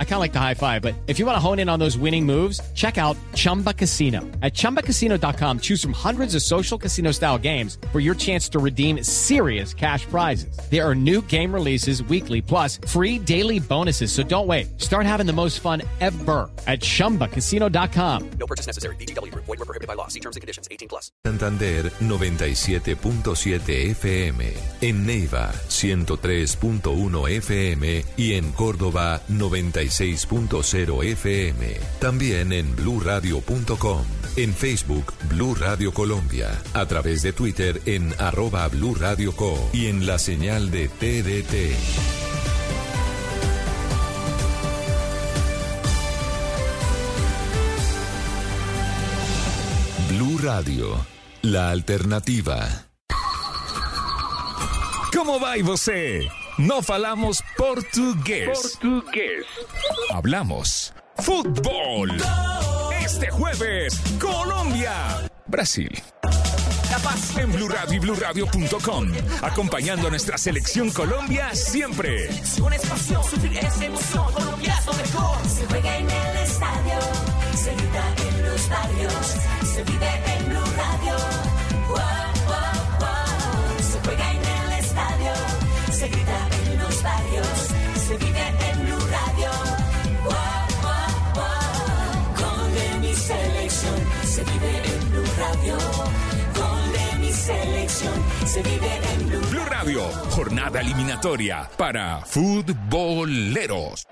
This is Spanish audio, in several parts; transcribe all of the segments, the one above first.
I kind of like the high five, but if you want to hone in on those winning moves, check out Chumba Casino. At ChumbaCasino.com, choose from hundreds of social casino style games for your chance to redeem serious cash prizes. There are new game releases weekly, plus free daily bonuses. So don't wait. Start having the most fun ever at ChumbaCasino.com. No purchase necessary. BGW. Void were prohibited by law. See terms and conditions. 18 plus. Santander 97.7 FM. En Neiva 103.1 FM y en Córdoba 96.0 FM. También en bluradio.com. En Facebook Blue Radio Colombia. A través de Twitter en arroba Blue Radio Co. Y en la señal de TDT. Blue Radio. La alternativa. Como vai você? No falamos portugués. Portugués. Hablamos fútbol. Este jueves, Colombia, Brasil. La Paz en Blue Radio y BlueRadio.com. Acompañando a nuestra selección Colombia siempre. Pasión es pasión, sufrir es emoción. Colombia es lo mejor. Se juega en el estadio, se grita en los barrios, se vive Radio. Gol de mi selección, se vive en Blue Blue Radio, jornada eliminatoria para futboleros.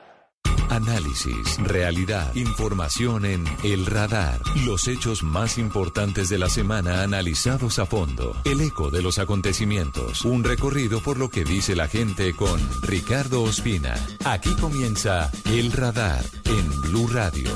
Análisis, realidad, información en El Radar. Los hechos más importantes de la semana analizados a fondo. El eco de los acontecimientos. Un recorrido por lo que dice la gente con Ricardo Ospina. Aquí comienza El Radar en Blue Radio.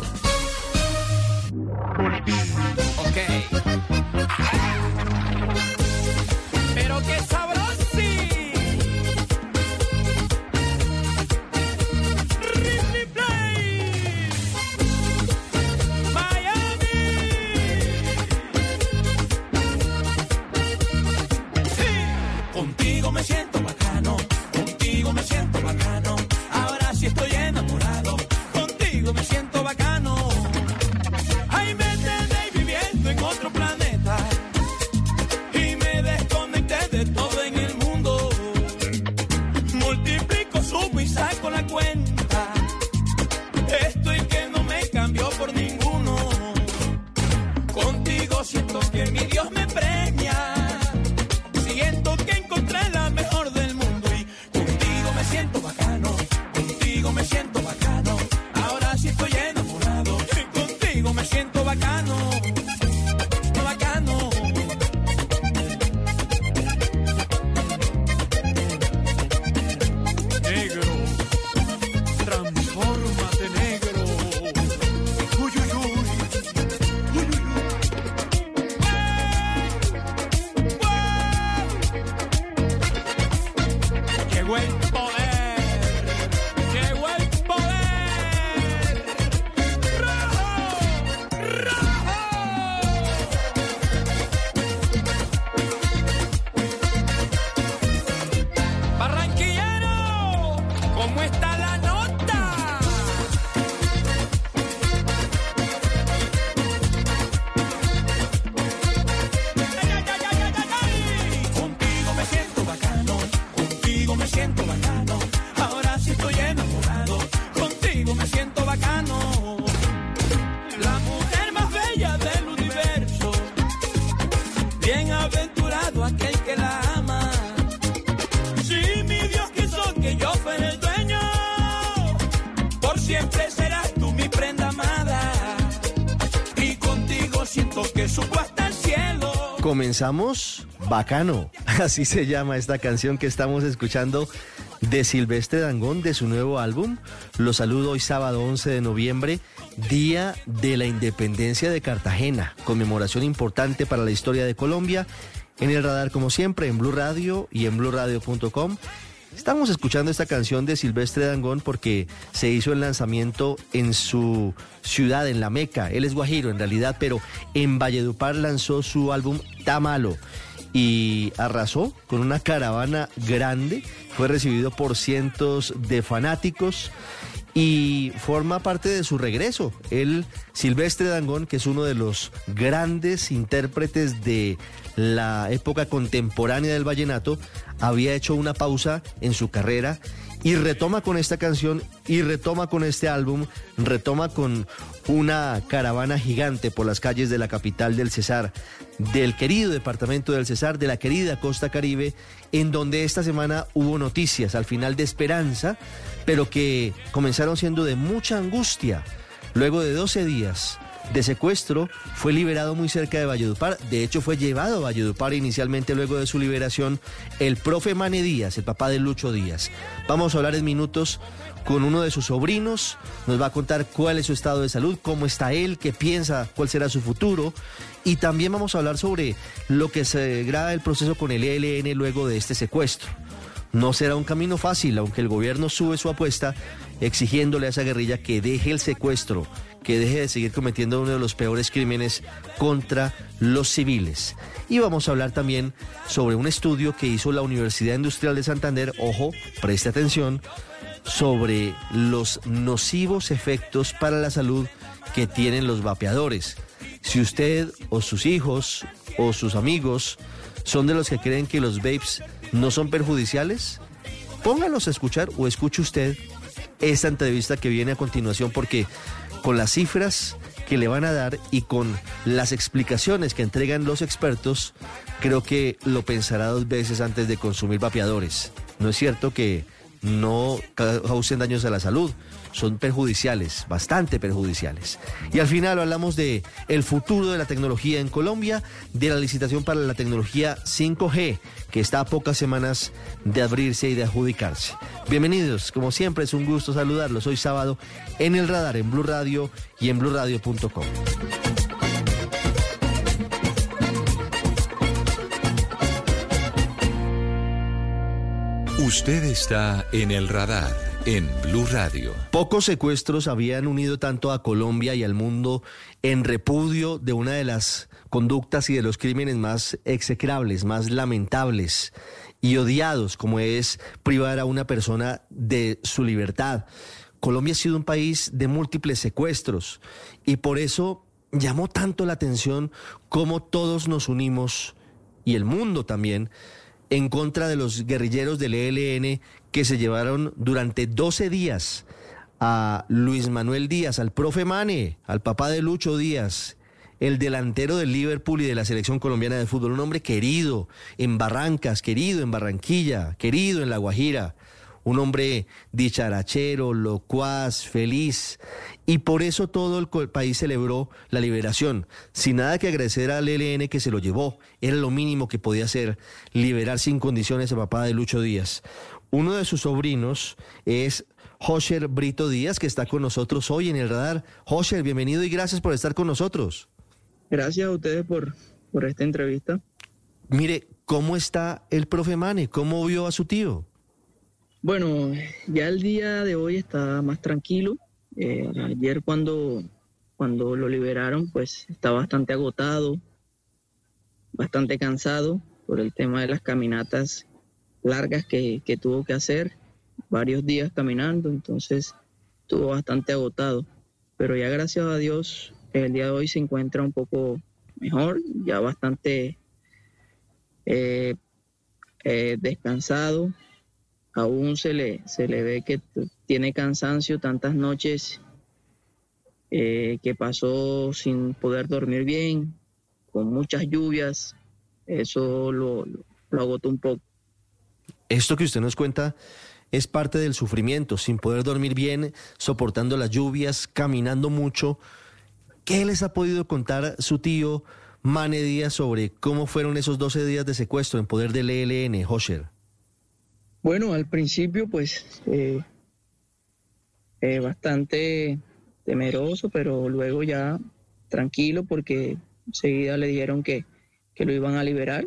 Comenzamos bacano, así se llama esta canción que estamos escuchando de Silvestre Dangón de su nuevo álbum. Lo saludo hoy sábado 11 de noviembre, Día de la Independencia de Cartagena, conmemoración importante para la historia de Colombia. En el radar como siempre, en Blue Radio y en bluradio.com. Estamos escuchando esta canción de Silvestre Dangón porque se hizo el lanzamiento en su ciudad, en La Meca. Él es guajiro en realidad, pero en Valledupar lanzó su álbum Tamalo y arrasó con una caravana grande. Fue recibido por cientos de fanáticos y forma parte de su regreso. El Silvestre Dangón, que es uno de los grandes intérpretes de la época contemporánea del vallenato, había hecho una pausa en su carrera y retoma con esta canción y retoma con este álbum, retoma con una caravana gigante por las calles de la capital del Cesar, del querido departamento del Cesar, de la querida costa caribe, en donde esta semana hubo noticias al final de esperanza, pero que comenzaron siendo de mucha angustia. Luego de 12 días de secuestro, fue liberado muy cerca de Valledupar. De hecho, fue llevado a Valledupar inicialmente luego de su liberación el profe Mane Díaz, el papá de Lucho Díaz. Vamos a hablar en minutos con uno de sus sobrinos. Nos va a contar cuál es su estado de salud, cómo está él, qué piensa, cuál será su futuro. Y también vamos a hablar sobre lo que se graba el proceso con el ELN luego de este secuestro. No será un camino fácil, aunque el gobierno sube su apuesta exigiéndole a esa guerrilla que deje el secuestro, que deje de seguir cometiendo uno de los peores crímenes contra los civiles. Y vamos a hablar también sobre un estudio que hizo la Universidad Industrial de Santander, ojo, preste atención, sobre los nocivos efectos para la salud que tienen los vapeadores. Si usted o sus hijos o sus amigos son de los que creen que los vapes no son perjudiciales, póngalos a escuchar o escuche usted esta entrevista que viene a continuación porque con las cifras que le van a dar y con las explicaciones que entregan los expertos, creo que lo pensará dos veces antes de consumir vapeadores. No es cierto que no causen daños a la salud, son perjudiciales, bastante perjudiciales. Y al final hablamos de el futuro de la tecnología en Colombia, de la licitación para la tecnología 5G, que está a pocas semanas de abrirse y de adjudicarse. Bienvenidos, como siempre es un gusto saludarlos hoy sábado en el radar en Blue Radio y en bluradio.com. Usted está en el radar en Blue Radio. Pocos secuestros habían unido tanto a Colombia y al mundo en repudio de una de las conductas y de los crímenes más execrables, más lamentables y odiados, como es privar a una persona de su libertad. Colombia ha sido un país de múltiples secuestros y por eso llamó tanto la atención cómo todos nos unimos y el mundo también en contra de los guerrilleros del ELN que se llevaron durante 12 días a Luis Manuel Díaz, al profe Mane, al papá de Lucho Díaz, el delantero del Liverpool y de la selección colombiana de fútbol, un hombre querido en Barrancas, querido en Barranquilla, querido en La Guajira, un hombre dicharachero, locuaz, feliz. Y por eso todo el país celebró la liberación, sin nada que agradecer al ELN que se lo llevó. Era lo mínimo que podía hacer, liberar sin condiciones a papá de Lucho Díaz. Uno de sus sobrinos es Josher Brito Díaz, que está con nosotros hoy en el radar. Josher, bienvenido y gracias por estar con nosotros. Gracias a ustedes por, por esta entrevista. Mire, ¿cómo está el profe Mane? ¿Cómo vio a su tío? Bueno, ya el día de hoy está más tranquilo. Eh, ayer cuando, cuando lo liberaron, pues está bastante agotado, bastante cansado por el tema de las caminatas largas que, que tuvo que hacer, varios días caminando, entonces estuvo bastante agotado. Pero ya gracias a Dios, el día de hoy se encuentra un poco mejor, ya bastante eh, eh, descansado, aún se le, se le ve que tiene cansancio tantas noches eh, que pasó sin poder dormir bien, con muchas lluvias, eso lo, lo- lo agotó un poco. Esto que usted nos cuenta es parte del sufrimiento, sin poder dormir bien, soportando las lluvias, caminando mucho. ¿Qué les ha podido contar su tío Mane Díaz sobre cómo fueron esos 12 días de secuestro en poder del ELN, Hosher? Bueno, al principio pues eh, eh, bastante temeroso, pero luego ya tranquilo porque enseguida le dijeron que, que lo iban a liberar.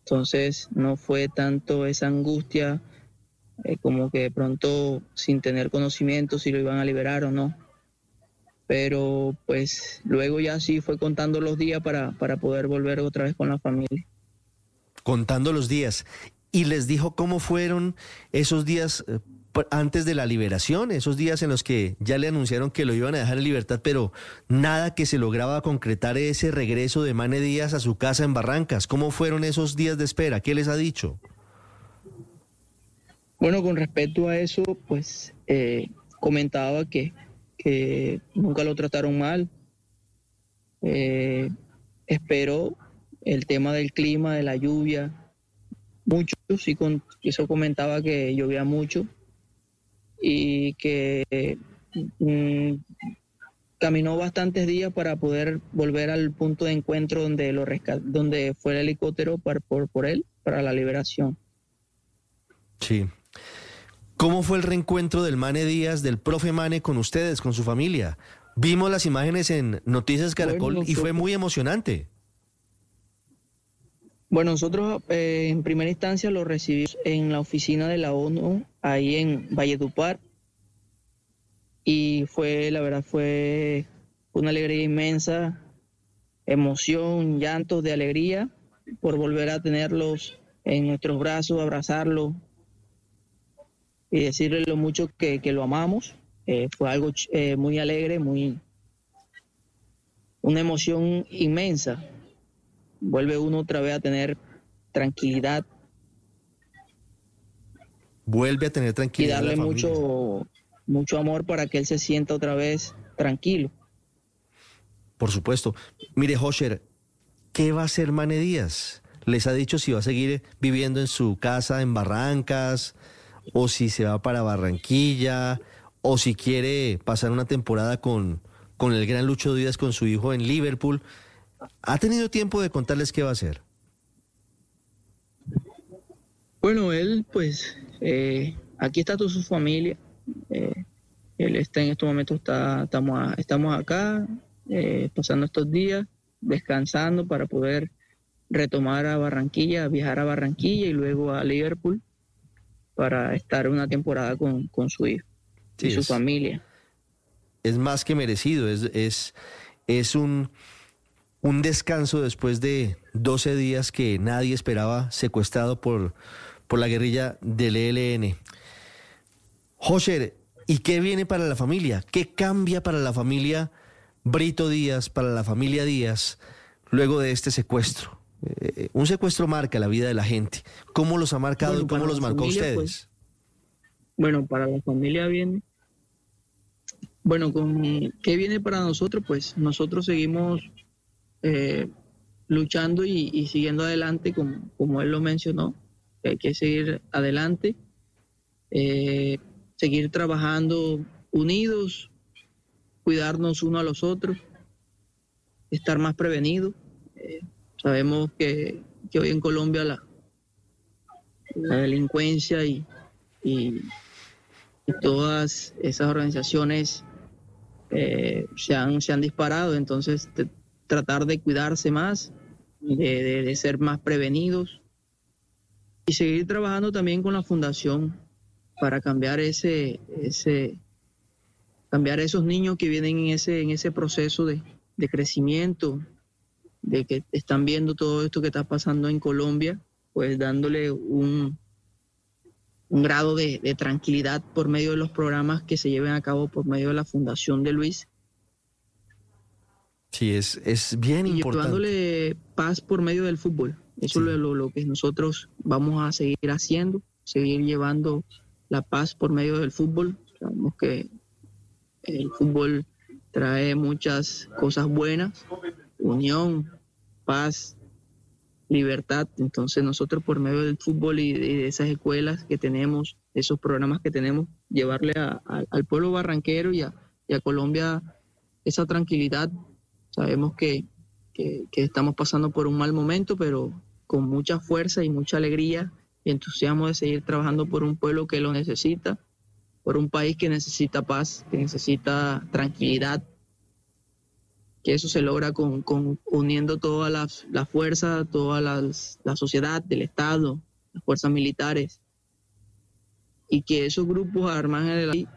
Entonces no fue tanto esa angustia eh, como que de pronto sin tener conocimiento si lo iban a liberar o no. Pero pues luego ya sí fue contando los días para, para poder volver otra vez con la familia. Contando los días. ¿Y les dijo cómo fueron esos días eh, antes de la liberación? Esos días en los que ya le anunciaron que lo iban a dejar en libertad, pero nada que se lograba concretar ese regreso de Mane Díaz a su casa en Barrancas. ¿Cómo fueron esos días de espera? ¿Qué les ha dicho? Bueno, con respecto a eso, pues eh, comentaba que, que nunca lo trataron mal. Eh, esperó el tema del clima, de la lluvia, mucho, sí, con, eso comentaba que llovía mucho y que mm, caminó bastantes días para poder volver al punto de encuentro donde lo resca- donde fue el helicóptero par- por, por él para la liberación. Sí. ¿Cómo fue el reencuentro del Mane Díaz, del profe Mane con ustedes, con su familia? Vimos las imágenes en Noticias Caracol Bueno, y fue muy emocionante. Bueno, nosotros eh, en primera instancia lo recibimos en la oficina de la ONU, ahí en Valledupar, y fue, la verdad, fue una alegría inmensa, emoción, llantos de alegría por volver a tenerlos en nuestros brazos, abrazarlos y decirle lo mucho que, que lo amamos. Eh, fue algo eh, muy alegre, muy una emoción inmensa vuelve uno otra vez a tener tranquilidad Vuelve a tener y tranquilidad. darle la familia. mucho, mucho amor para que él se sienta otra vez tranquilo. Por supuesto. Mire, Hosher, ¿qué va a hacer Mane Díaz? ¿Les ha dicho si va a seguir viviendo en su casa en Barrancas? ¿O si se va para Barranquilla? ¿O si quiere pasar una temporada con, con el gran Lucho Díaz, con su hijo en Liverpool? ¿Ha tenido tiempo de contarles qué va a hacer? Bueno, él pues eh, aquí está toda su familia. eh, él está en estos momentos, está, estamos, acá eh, pasando estos días, descansando para poder retomar a Barranquilla, viajar a Barranquilla y luego a Liverpool para estar una temporada con, con su hijo Sí, y su es- familia. es más que merecido, es, es, es un, un descanso después de 12 días que nadie esperaba secuestrado por, por la guerrilla del ELN. José, ¿y qué viene para la familia? ¿Qué cambia para la familia Brito Díaz, para la familia Díaz, luego de este secuestro? Eh, un secuestro marca la vida de la gente. ¿Cómo los ha marcado Bueno, y cómo los marcó a familia, ustedes? pues, Bueno, para la familia viene. Bueno, con ¿qué viene para nosotros? Pues nosotros seguimos eh, luchando y, siguiendo adelante, como, como él lo mencionó, que hay que seguir adelante, eh, seguir trabajando unidos, cuidarnos uno a los otros, estar más prevenidos. Eh, sabemos que, que hoy en Colombia la, la delincuencia y, y- todas esas organizaciones se, han, se han disparado, entonces te- tratar de cuidarse más, de, de- ser más prevenidos y seguir trabajando también con la fundación para cambiar ese, ese cambiar esos niños que vienen en ese, en ese proceso de, de crecimiento, de que están viendo todo esto que está pasando en Colombia, pues dándole un, un grado de, de tranquilidad por medio de los programas que se lleven a cabo por medio de la Fundación de Luis Sí, es, es bien y importante. llevándole paz por medio del fútbol. Eso Sí. es lo, lo que nosotros vamos a seguir haciendo, seguir llevando la paz por medio del fútbol. Sabemos que el fútbol trae muchas cosas buenas, unión, paz, libertad. Entonces nosotros por medio del fútbol y de, de esas escuelas que tenemos, esos programas que tenemos, llevarle a- a- al pueblo barranquero y a, y a Colombia esa tranquilidad. Sabemos que, que- estamos pasando por un mal momento, pero con mucha fuerza y mucha alegría y entusiasmo de seguir trabajando por un pueblo que lo necesita, por un país que necesita paz, que necesita tranquilidad, que eso se logra con, con uniendo todas las la fuerzas, toda las, la sociedad, del Estado, las fuerzas militares, y que esos grupos armados de la ley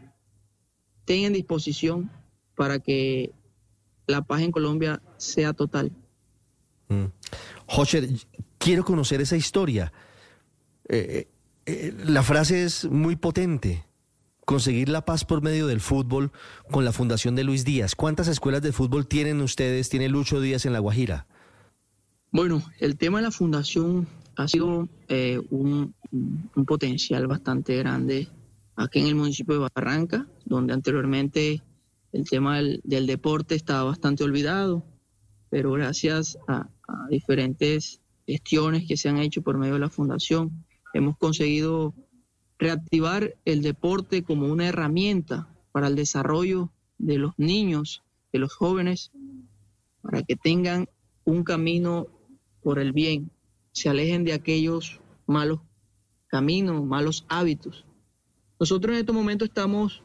tengan disposición para que la paz en Colombia sea total. Mm. Quiero conocer esa historia. Eh, eh, la frase es muy potente. Conseguir la paz por medio del fútbol con la Fundación de Luis Díaz. ¿Cuántas escuelas de fútbol tienen ustedes, tiene Lucho Díaz en La Guajira? Bueno, el tema de la fundación ha sido eh, un, un potencial bastante grande aquí en el municipio de Barranca, donde anteriormente el tema del, deporte estaba bastante olvidado, pero gracias a, a diferentes gestiones que se han hecho por medio de la fundación, hemos conseguido reactivar el deporte como una herramienta para el desarrollo de los niños, de los jóvenes, para que tengan un camino por el bien, se alejen de aquellos malos caminos, malos hábitos. Nosotros en este momento estamos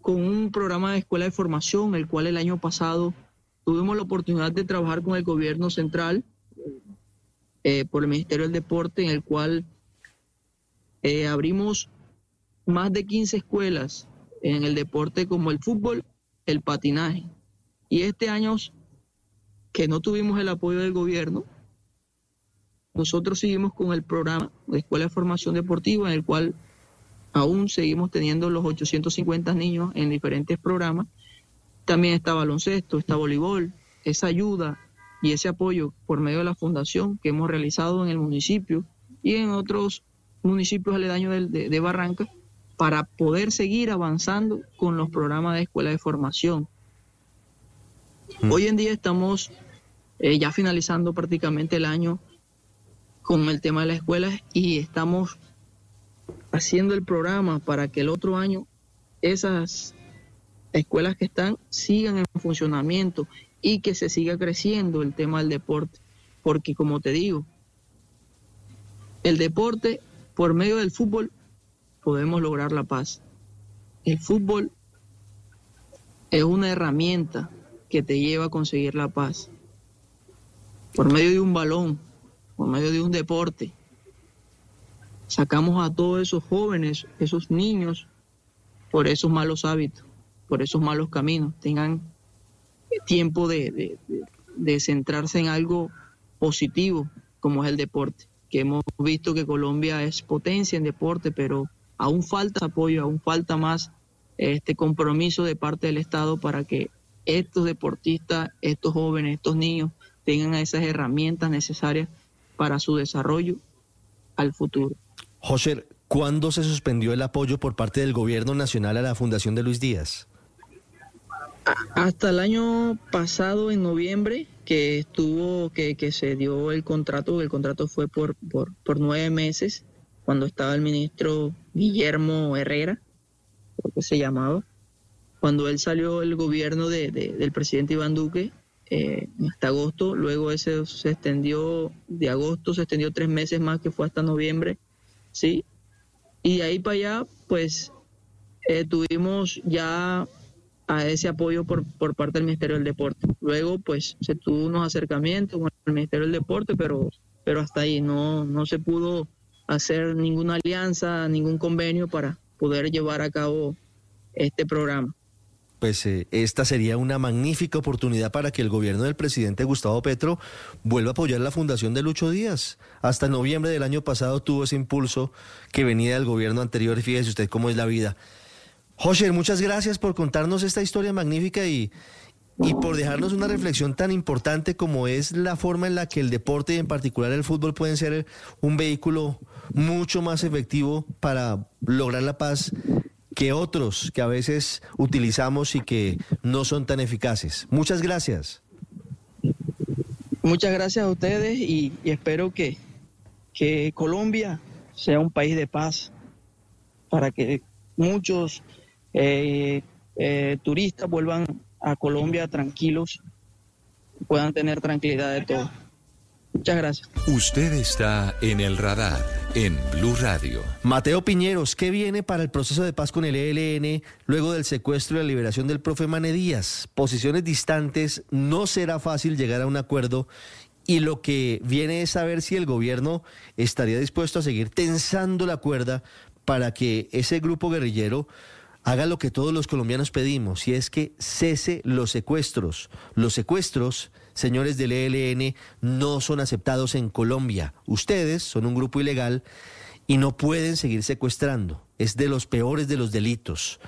con un programa de escuela de formación, el cual el año pasado tuvimos la oportunidad de trabajar con el gobierno central eh, por el Ministerio del Deporte, en el cual eh, abrimos más de 15 escuelas en el deporte como el fútbol, el patinaje. Y este año que no tuvimos el apoyo del gobierno, nosotros seguimos con el programa de Escuela de Formación Deportiva, en el cual aún seguimos teniendo los 850 niños en diferentes programas. También está baloncesto, está voleibol, esa ayuda y ese apoyo por medio de la fundación que hemos realizado en el municipio y en otros municipios aledaños de, de, de Barranca para poder seguir avanzando con los programas de escuela de formación. Mm. Hoy en día estamos eh, ya finalizando prácticamente el año con el tema de las escuelas y estamos haciendo el programa para que el otro año esas escuelas que están sigan en funcionamiento y que se siga creciendo el tema del deporte. Porque como te digo, el deporte, por medio del fútbol, podemos lograr la paz. El fútbol es una herramienta que te lleva a conseguir la paz. Por medio de un balón, por medio de un deporte, sacamos a todos esos jóvenes, esos niños, por esos malos hábitos, por esos malos caminos. Tengan tiempo de, centrarse en algo positivo, como es el deporte. Que hemos visto que Colombia es potencia en deporte, pero aún falta apoyo, aún falta más este compromiso de parte del Estado para que estos deportistas, estos jóvenes, estos niños tengan esas herramientas necesarias para su desarrollo al futuro. José, ¿cuándo se suspendió el apoyo por parte del gobierno nacional a la Fundación de Luis Díaz? Hasta el año pasado, en noviembre, que estuvo, que, que se dio el contrato, el contrato fue por, por, por nueve meses, cuando estaba el ministro Guillermo Herrera, creo que se llamaba. Cuando él salió el gobierno de, de, del presidente Iván Duque, eh, hasta agosto, luego ese se extendió, de agosto se extendió tres meses más, que fue hasta noviembre, ¿sí? Y de ahí para allá, pues eh, tuvimos ya a ese apoyo por, por parte del Ministerio del Deporte. Luego, pues se tuvo unos acercamientos con el Ministerio del Deporte, pero, pero hasta ahí no, no se pudo hacer ninguna alianza, ningún convenio para poder llevar a cabo este programa pues eh, esta sería una magnífica oportunidad para que el gobierno del presidente Gustavo Petro vuelva a apoyar la fundación de Lucho Díaz. Hasta noviembre del año pasado tuvo ese impulso que venía del gobierno anterior. Fíjese usted cómo es la vida. José, muchas gracias por contarnos esta historia magnífica y, y por dejarnos una reflexión tan importante como es la forma en la que el deporte y en particular el fútbol pueden ser un vehículo mucho más efectivo para lograr la paz que otros que a veces utilizamos y que no son tan eficaces. Muchas gracias. Muchas gracias a ustedes y, espero que, que Colombia sea un país de paz para que muchos eh, eh, turistas vuelvan a Colombia tranquilos, puedan tener tranquilidad de todo. Muchas gracias. Usted está en el radar en Blue Radio. Mateo Piñeros, ¿qué viene para el proceso de paz con el ELN luego del secuestro y la liberación del profe Mane Díaz? Posiciones distantes, no será fácil llegar a un acuerdo y lo que viene es saber si el gobierno estaría dispuesto a seguir tensando la cuerda para que ese grupo guerrillero haga lo que todos los colombianos pedimos, y es que cese los secuestros. Los secuestros, señores del ELN, no son aceptados en Colombia. Ustedes son un grupo ilegal y no pueden seguir secuestrando. Es de los peores de los delitos.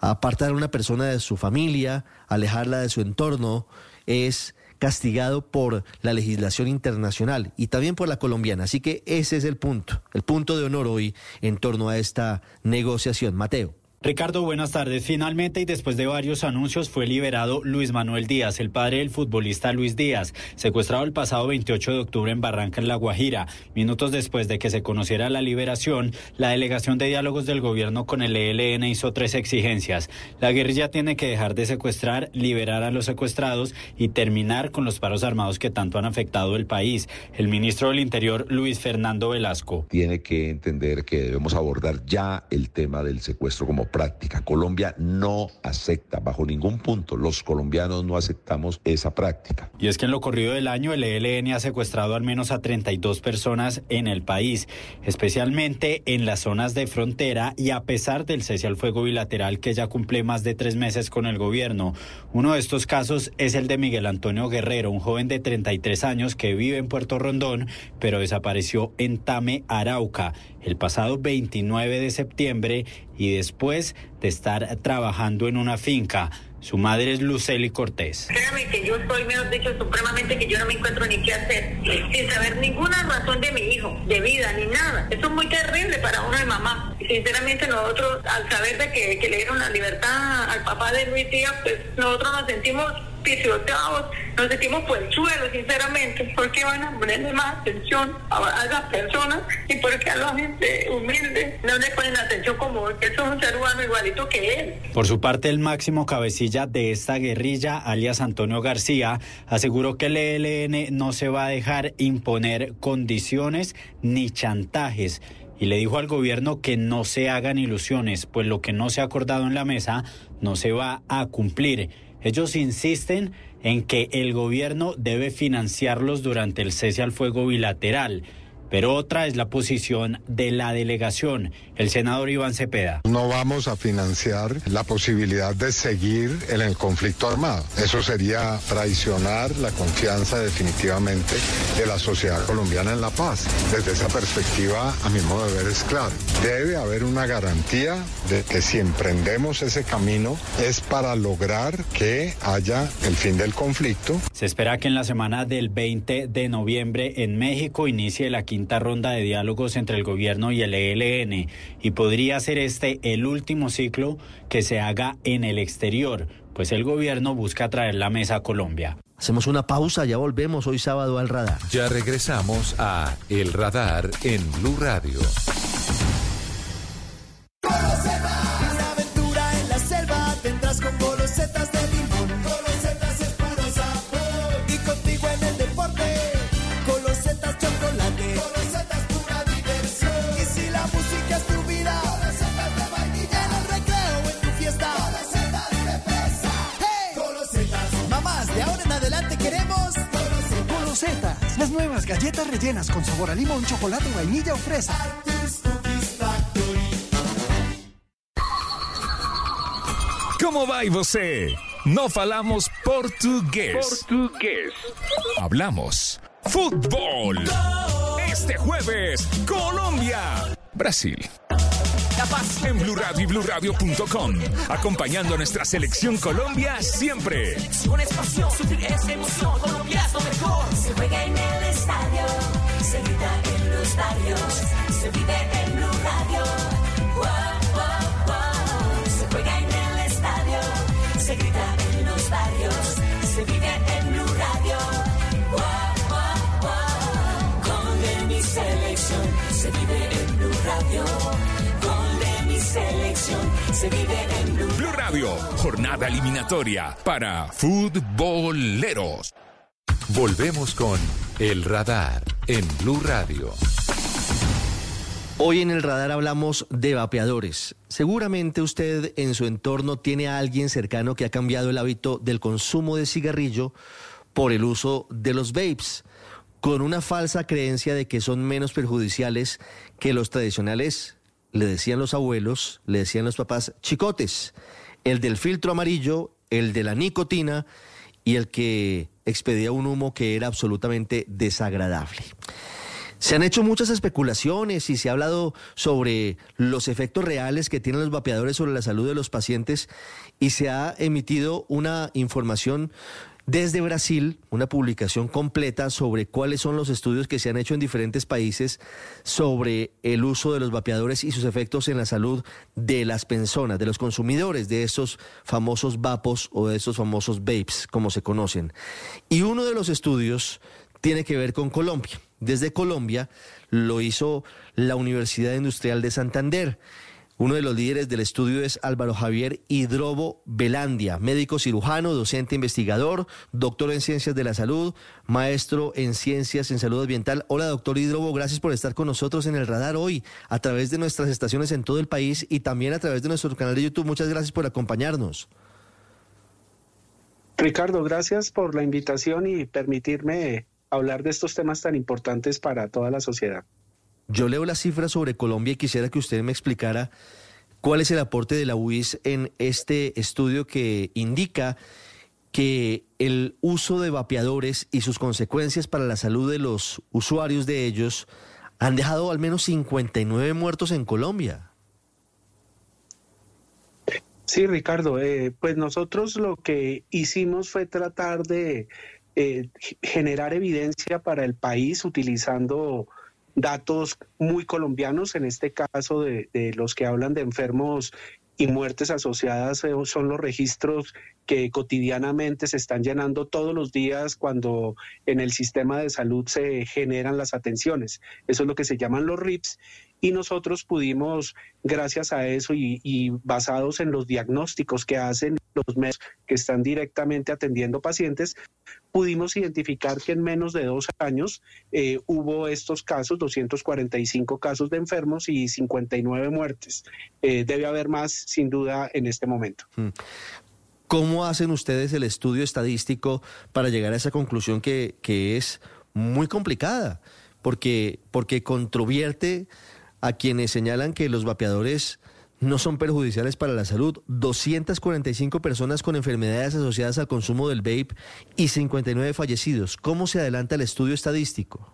Apartar a una persona de su familia, alejarla de su entorno, es castigado por la legislación internacional y también por la colombiana. Así que ese es el punto, el punto de honor hoy en torno a esta negociación. Mateo. Ricardo, buenas tardes. Finalmente y después de varios anuncios fue liberado Luis Manuel Díaz, el padre del futbolista Luis Díaz, secuestrado el pasado 28 de octubre en Barranca, en La Guajira. Minutos después de que se conociera la liberación, la delegación de diálogos del gobierno con el ELN hizo tres exigencias. La guerrilla tiene que dejar de secuestrar, liberar a los secuestrados y terminar con los paros armados que tanto han afectado el país. El ministro del Interior, Luis Fernando Velasco. Tiene que entender que debemos abordar ya el tema del secuestro como práctica. Colombia no acepta bajo ningún punto, los colombianos no aceptamos esa práctica. Y es que en lo corrido del año el ELN ha secuestrado al menos a 32 personas en el país, especialmente en las zonas de frontera y a pesar del cese al fuego bilateral que ya cumple más de tres meses con el gobierno. Uno de estos casos es el de Miguel Antonio Guerrero, un joven de 33 años que vive en Puerto Rondón, pero desapareció en Tame, Arauca, el pasado 29 de septiembre y después de estar trabajando en una finca. Su madre es Lucely Cortés. Créame que yo estoy, mejor dicho, supremamente que yo no me encuentro ni qué hacer, sin saber ninguna razón de mi hijo, de vida, ni nada. Eso es muy terrible para uno de mamá. Sinceramente nosotros, al saber de que, que le dieron la libertad al papá de Luis Díaz, pues nosotros nos sentimos pisoteados, nos sentimos por el suelo, sinceramente. ¿Por qué van a ponerle más atención a, a esas personas? ¿Y por qué a la gente humilde no le ponen atención como que es un ser humano igualito que él? Por su parte, el máximo cabecilla de esta guerrilla, alias Antonio García, aseguró que el ELN no se va a dejar imponer condiciones ni chantajes y le dijo al gobierno que no se hagan ilusiones, pues lo que no se ha acordado en la mesa no se va a cumplir. Ellos insisten en que el gobierno debe financiarlos durante el cese al fuego bilateral. Pero otra es la posición de la delegación, el senador Iván Cepeda. No vamos a financiar la posibilidad de seguir en el conflicto armado. Eso sería traicionar la confianza definitivamente de la sociedad colombiana en la paz. Desde esa perspectiva, a mi modo de ver, es claro. Debe haber una garantía de que si emprendemos ese camino es para lograr que haya el fin del conflicto. Se espera que en la semana del 20 de noviembre en México inicie la quinta ronda de diálogos entre el gobierno y el ELN y podría ser este el último ciclo que se haga en el exterior, pues el gobierno busca traer la mesa a Colombia. Hacemos una pausa, ya volvemos hoy sábado al radar. Ya regresamos a El Radar en Blue Radio. Nuevas galletas rellenas con sabor a limón, chocolate, vainilla o fresa. Como vai você? No falamos portugués. Portugués. Hablamos fútbol. Este jueves, Colombia, Brasil. En Blue Radio y BlueRadio.com, acompañando a nuestra selección Colombia siempre. Es pasión, sufrir es emoción, Colombia es lo mejor. Se juega en el estadio, se grita en los barrios, se vive en se vive en Blue Blue Radio, jornada eliminatoria para futboleros. Volvemos con El radar en Blue Radio. Hoy en el radar hablamos de vapeadores. Seguramente usted en su entorno tiene a alguien cercano que ha cambiado el hábito del consumo de cigarrillo por el uso de los vapes, con una falsa creencia de que son menos perjudiciales que los tradicionales, le decían los abuelos, le decían los papás, chicotes, el del filtro amarillo, el de la nicotina y el que expedía un humo que era absolutamente desagradable. Se han hecho muchas especulaciones y se ha hablado sobre los efectos reales que tienen los vapeadores sobre la salud de los pacientes y se ha emitido una información desde Brasil, una publicación completa sobre cuáles son los estudios que se han hecho en diferentes países sobre el uso de los vapeadores y sus efectos en la salud de las personas, de los consumidores de esos famosos vapos o de esos famosos vapes, como se conocen. Y uno de los estudios tiene que ver con Colombia. Desde Colombia lo hizo la Universidad Industrial de Santander. Uno de los líderes del estudio es Álvaro Javier Hidrobo Velandia, médico cirujano, docente investigador, doctor en ciencias de la salud, maestro en ciencias en salud ambiental. Hola, doctor Hidrobo, gracias por estar con nosotros en el radar hoy a través de nuestras estaciones en todo el país y también a través de nuestro canal de YouTube. Muchas gracias por acompañarnos. Ricardo, gracias por la invitación y permitirme hablar de estos temas tan importantes para toda la sociedad. Yo leo las cifras sobre Colombia y quisiera que usted me explicara cuál es el aporte de la UIS en este estudio que indica que el uso de vapeadores y sus consecuencias para la salud de los usuarios de ellos han dejado al menos 59 muertos en Colombia. Sí, Ricardo, eh, pues nosotros lo que hicimos fue tratar de eh, generar evidencia para el país utilizando datos muy colombianos, en este caso de, los que hablan de enfermos y muertes asociadas eh, son los registros que cotidianamente se están llenando todos los días cuando en el sistema de salud se generan las atenciones. Eso es lo que se llaman los RIPS y nosotros pudimos, gracias a eso y, y basados en los diagnósticos que hacen los médicos que están directamente atendiendo pacientes, pudimos identificar que en menos de dos años eh, hubo estos casos, 245 casos de enfermos y 59 muertes. Eh, debe haber más, sin duda, en este momento. Mm. ¿Cómo hacen ustedes el estudio estadístico para llegar a esa conclusión que, que es muy complicada? Porque, porque controvierte a quienes señalan que los vapeadores no son perjudiciales para la salud. 245 personas con enfermedades asociadas al consumo del vape y 59 fallecidos. ¿Cómo se adelanta el estudio estadístico?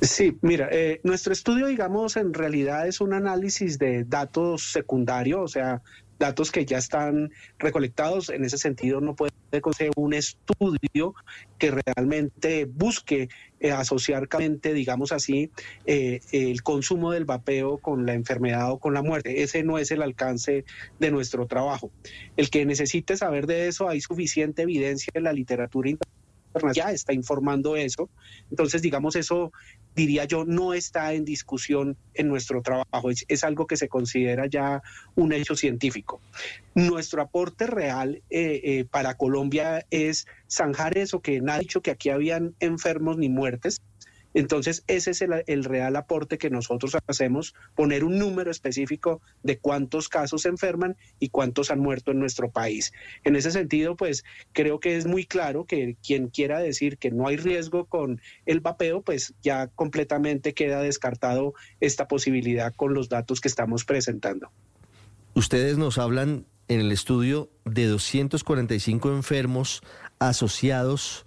Sí, mira, eh, nuestro estudio, digamos, en realidad es un análisis de datos secundarios, o sea, datos que ya están recolectados. En ese sentido, no puede ser un estudio que realmente busque eh, asociar, digamos así, eh, el consumo del vapeo con la enfermedad o con la muerte. Ese no es el alcance de nuestro trabajo. El que necesite saber de eso, hay suficiente evidencia en la literatura internacional ya está informando eso. Entonces, digamos, eso diría yo no está en discusión en nuestro trabajo, es, algo que se considera ya un hecho científico. Nuestro aporte real eh, eh, para Colombia es zanjar eso que nadie ha dicho que aquí habían enfermos ni muertes, entonces, ese es el, real aporte que nosotros hacemos, poner un número específico de cuántos casos se enferman y cuántos han muerto en nuestro país. En ese sentido, pues creo que es muy claro que quien quiera decir que no hay riesgo con el vapeo, pues ya completamente queda descartado esta posibilidad con los datos que estamos presentando. Ustedes nos hablan en el estudio de 245 enfermos asociados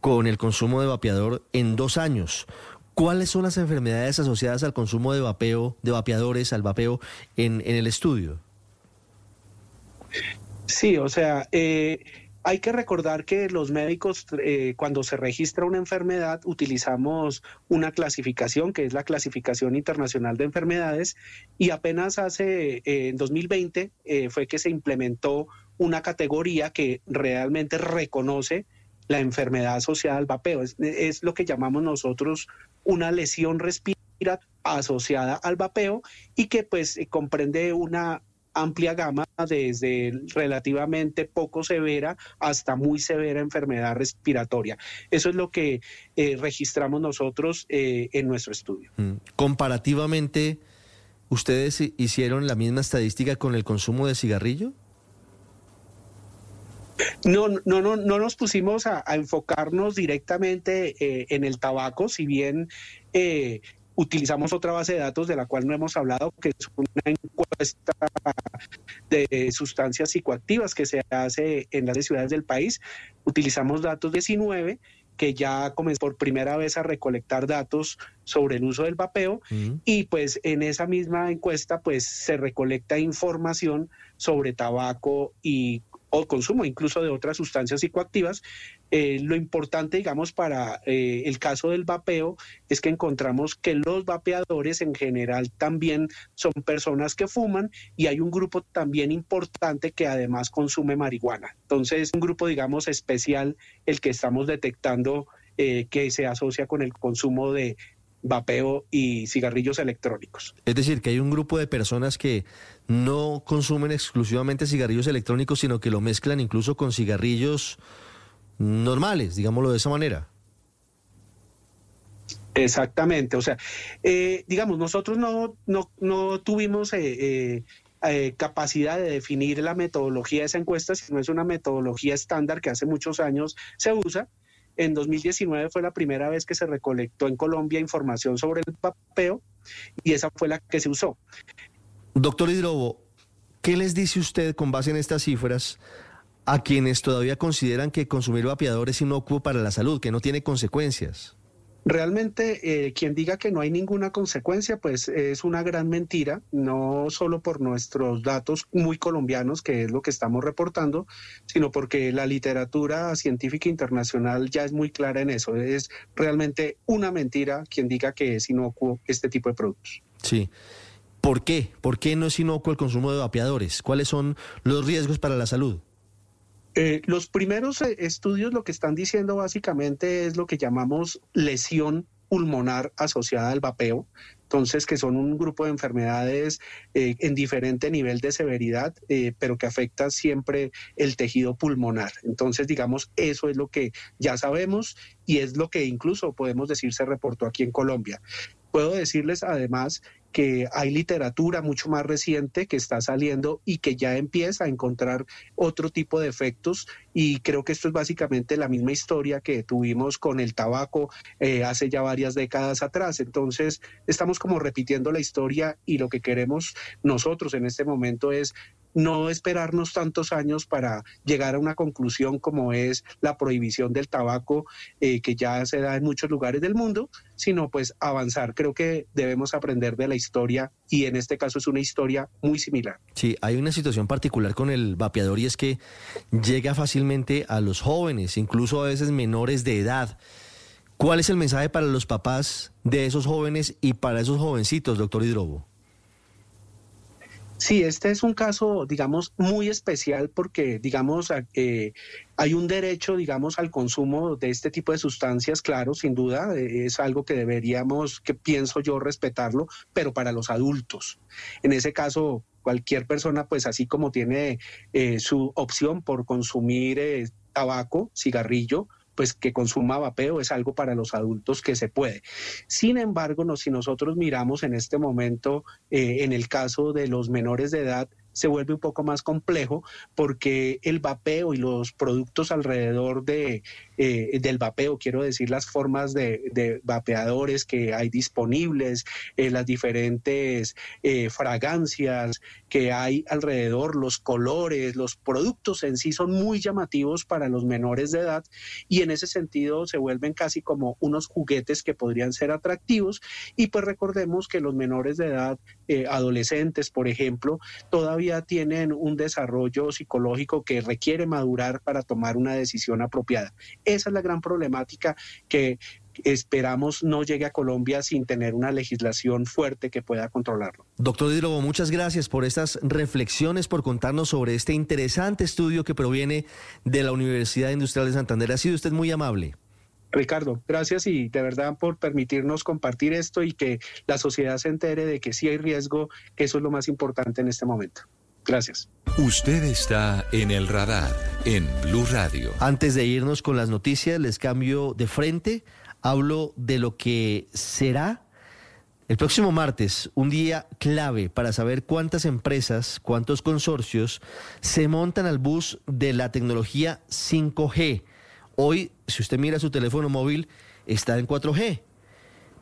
con el consumo de vapeador en dos años. ¿Cuáles son las enfermedades asociadas al consumo de vapeo, de vapeadores, al vapeo en, en el estudio? Sí, o sea, eh, hay que recordar que los médicos, eh, cuando se registra una enfermedad, utilizamos una clasificación que es la Clasificación Internacional de Enfermedades y apenas hace, eh, en 2020, eh, fue que se implementó una categoría que realmente reconoce la enfermedad asociada al vapeo. Es, es lo que llamamos nosotros una lesión respiratoria asociada al vapeo y que pues comprende una amplia gama, desde relativamente poco severa hasta muy severa enfermedad respiratoria. Eso es lo que eh, registramos nosotros eh, en nuestro estudio. Mm. Comparativamente, ¿ustedes hi- hicieron la misma estadística con el consumo de cigarrillo? No, no, no, no nos pusimos a, a enfocarnos directamente eh, en el tabaco, si bien eh, utilizamos otra base de datos de la cual no hemos hablado, que es una encuesta de sustancias psicoactivas que se hace en las ciudades del país. Utilizamos datos 19 que ya comenzó por primera vez a recolectar datos sobre el uso del vapeo y pues en esa misma encuesta pues se recolecta información sobre tabaco y o consumo incluso de otras sustancias psicoactivas. Eh, lo importante, digamos, para eh, el caso del vapeo es que encontramos que los vapeadores en general también son personas que fuman y hay un grupo también importante que además consume marihuana. Entonces, un grupo, digamos, especial el que estamos detectando eh, que se asocia con el consumo de vapeo y cigarrillos electrónicos. Es decir, que hay un grupo de personas que no consumen exclusivamente cigarrillos electrónicos, sino que lo mezclan incluso con cigarrillos normales, digámoslo de esa manera. Exactamente, o sea, eh, digamos, nosotros no, no, no tuvimos eh, eh, eh, capacidad de definir la metodología de esa encuesta, sino es una metodología estándar que hace muchos años se usa. En 2019 fue la primera vez que se recolectó en Colombia información sobre el vapeo y esa fue la que se usó. Doctor Hidrobo, ¿qué les dice usted con base en estas cifras a quienes todavía consideran que consumir vapeador es inocuo para la salud, que no tiene consecuencias? Realmente, eh, quien diga que no hay ninguna consecuencia, pues es una gran mentira, no solo por nuestros datos muy colombianos, que es lo que estamos reportando, sino porque la literatura científica internacional ya es muy clara en eso. Es realmente una mentira quien diga que es inocuo este tipo de productos. Sí. ¿Por qué? ¿Por qué no es inocuo el consumo de vapeadores? ¿Cuáles son los riesgos para la salud? Eh, los primeros eh, estudios lo que están diciendo básicamente es lo que llamamos lesión pulmonar asociada al vapeo, entonces que son un grupo de enfermedades eh, en diferente nivel de severidad, pero que afecta siempre el tejido pulmonar. Entonces, digamos, eso es lo que ya sabemos y es lo que incluso podemos decir se reportó aquí en Colombia. Puedo decirles además que hay literatura mucho más reciente que está saliendo y que ya empieza a encontrar otro tipo de efectos y creo que esto es básicamente la misma historia que tuvimos con el tabaco eh, hace ya varias décadas atrás. Entonces estamos como repitiendo la historia y lo que queremos nosotros en este momento es no esperarnos tantos años para llegar a una conclusión como es la prohibición del tabaco eh, que ya se da en muchos lugares del mundo, sino pues avanzar. Creo que debemos aprender de la historia y en este caso es una historia muy similar. Sí, hay una situación particular con el vapeador y es que llega fácilmente a los jóvenes, incluso a veces menores de edad. ¿Cuál es el mensaje para los papás de esos jóvenes y para esos jovencitos, doctor Hidrobo? Sí, este es un caso, digamos, muy especial porque, digamos, eh, hay un derecho, digamos, al consumo de este tipo de sustancias, claro, sin duda, eh, es algo que deberíamos, que pienso yo, respetarlo, pero para los adultos. En ese caso, cualquier persona, pues así como tiene eh, su opción por consumir eh, tabaco, cigarrillo, pues que consuma vapeo es algo para los adultos que se puede. Sin embargo, no, si nosotros miramos en este momento, eh, en el caso de los menores de edad, se vuelve un poco más complejo porque el vapeo y los productos alrededor de, eh, del vapeo, quiero decir las formas de, vapeadores que hay disponibles, eh, las diferentes eh, fragancias que hay alrededor, los colores, los productos en sí son muy llamativos para los menores de edad y en ese sentido se vuelven casi como unos juguetes que podrían ser atractivos y pues recordemos que los menores de edad, adolescentes por ejemplo, todavía tienen un desarrollo psicológico que requiere madurar para tomar una decisión apropiada. Esa es la gran problemática que esperamos no llegue a Colombia sin tener una legislación fuerte que pueda controlarlo. Doctor Hidrobo, muchas gracias por estas reflexiones, por contarnos sobre este interesante estudio que proviene de la Universidad Industrial de Santander. Ha sido usted muy amable. Ricardo, gracias y de verdad por permitirnos compartir esto y que la sociedad se entere de que sí hay riesgo, que eso es lo más importante en este momento. Gracias. Usted está en el radar en Blue Radio. Antes de irnos con las noticias, les cambio de frente. Hablo de lo que será el próximo martes, un día clave para saber cuántas empresas, cuántos consorcios se montan al bus de la tecnología 5G. Hoy, si usted mira su teléfono móvil, está en 4G,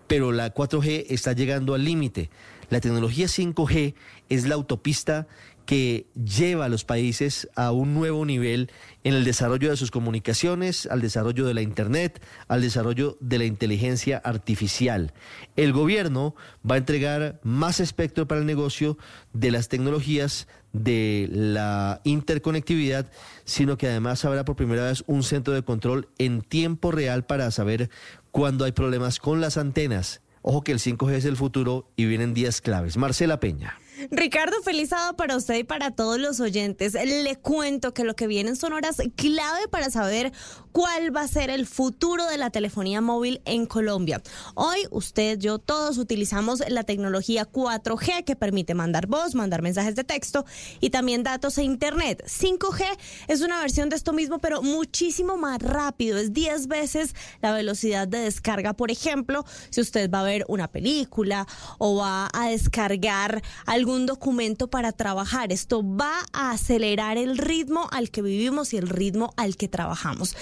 pero la 4G está llegando al límite. La tecnología 5G es la autopista que lleva a los países a un nuevo nivel en el desarrollo de sus comunicaciones, al desarrollo de la Internet, al desarrollo de la inteligencia artificial. El gobierno va a entregar más espectro para el negocio de las tecnologías de la interconectividad, sino que además habrá por primera vez un centro de control en tiempo real para saber cuándo hay problemas con las antenas. Ojo que el 5G es el futuro y vienen días claves. Marcela Peña. Ricardo, feliz sábado para usted y para todos los oyentes. Le cuento que lo que vienen son horas clave para saber cuál va a ser el futuro de la telefonía móvil en Colombia. Hoy usted, yo, todos utilizamos la tecnología 4G que permite mandar voz, mandar mensajes de texto y también datos e internet. 5G es una versión de esto mismo, pero muchísimo más rápido. Es 10 veces la velocidad de descarga. Por ejemplo, si usted va a ver una película o va a descargar algún documento para trabajar. Esto va a acelerar el ritmo al que vivimos y el ritmo al que trabajamos.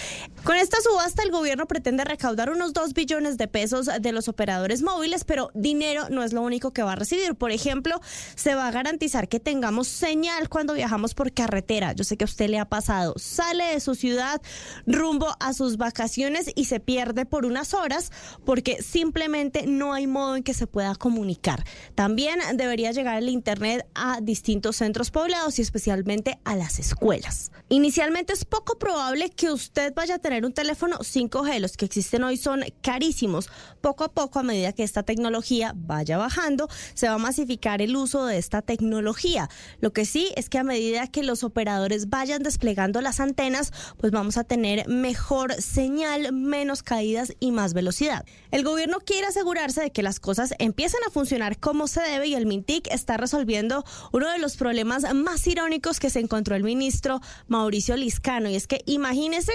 Con esta subasta el gobierno pretende recaudar unos 2 billones de pesos de los operadores móviles, pero dinero no es lo único que va a recibir. Por ejemplo, se va a garantizar que tengamos señal cuando viajamos por carretera. Yo sé que a usted le ha pasado. Sale de su ciudad rumbo a sus vacaciones y se pierde por unas horas porque simplemente no hay modo en que se pueda comunicar. También debería llegar el Internet a distintos centros poblados y especialmente a las escuelas. Inicialmente es poco probable que usted vaya a tener un teléfono 5G. Los que existen hoy son carísimos. Poco a poco, a medida que esta tecnología vaya bajando, se va a masificar el uso de esta tecnología. Lo que sí es que a medida que los operadores vayan desplegando las antenas, pues vamos a tener mejor señal, menos caídas y más velocidad. El gobierno quiere asegurarse de que las cosas empiecen a funcionar como se debe y el MINTIC está resolviendo uno de los problemas más irónicos que se encontró el ministro Mauricio Liscano. Y es que imagínese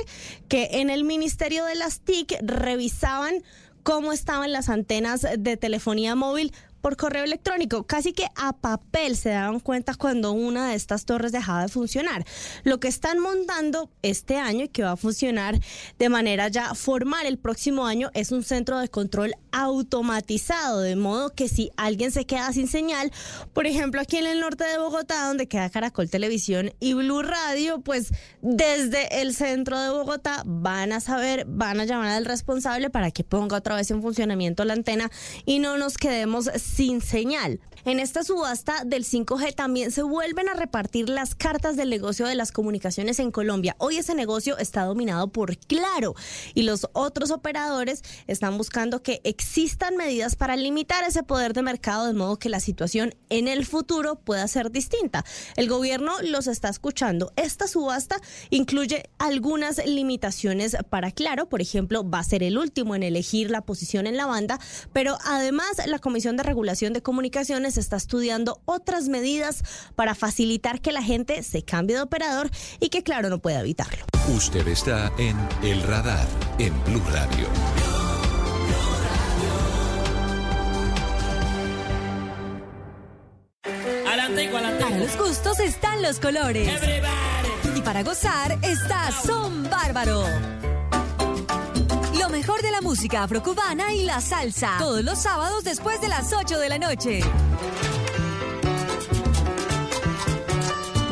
que en el Ministerio de las TIC revisaban cómo estaban las antenas de telefonía móvil por correo electrónico. Casi que a papel se daban cuenta cuando una de estas torres dejaba de funcionar. Lo que están montando este año y que va a funcionar de manera ya formal el próximo año es un centro de control automatizado, de modo que si alguien se queda sin señal, por ejemplo aquí en el norte de Bogotá, donde queda Caracol Televisión y Blue Radio, pues desde el centro de Bogotá van a saber, van a llamar al responsable para que ponga otra vez en funcionamiento la antena y no nos quedemos señal. En esta subasta del 5G también se vuelven a repartir las cartas del negocio de las comunicaciones en Colombia. Hoy ese negocio está dominado por Claro y los otros operadores están buscando que existan medidas para limitar ese poder de mercado de modo que la situación en el futuro pueda ser distinta. El gobierno los está escuchando. Esta subasta incluye algunas limitaciones para Claro, por ejemplo, va a ser el último en elegir la posición en la banda, pero además la Comisión de Regulación de Comunicaciones está estudiando otras medidas para facilitar que la gente se cambie de operador y que Claro no pueda evitarlo. Usted está en El Radar en Blue Radio. Para los gustos están los colores. Y para gozar está Son Bárbaro. Lo mejor de la música afrocubana y la salsa. Todos los sábados después de las 8 de la noche.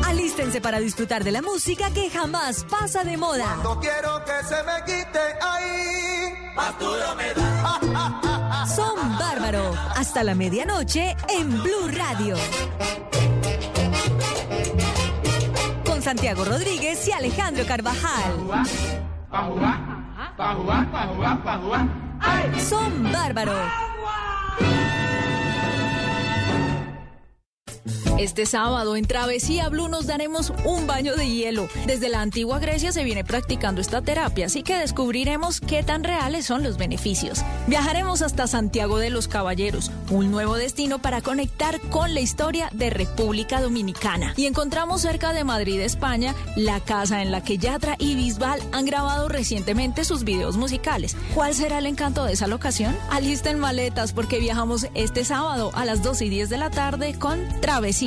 Alístense para disfrutar de la música que jamás pasa de moda. No quiero que se me quite ahí. Más duro me da. Son Bárbaro. Hasta la medianoche en Blue Radio. Con Santiago Rodríguez y Alejandro Carvajal. Son Bárbaro. Este sábado en Travesía Blue nos daremos un baño de hielo. Desde la antigua Grecia se viene practicando esta terapia, así que descubriremos qué tan reales son los beneficios. Viajaremos hasta Santiago de los Caballeros, un nuevo destino para conectar con la historia de República Dominicana. Y encontramos cerca de Madrid, España, la casa en la que Yatra y Bisbal han grabado recientemente sus videos musicales. ¿Cuál será el encanto de esa locación? Alisten maletas porque viajamos este sábado a las 2 y 10 de la tarde con Travesía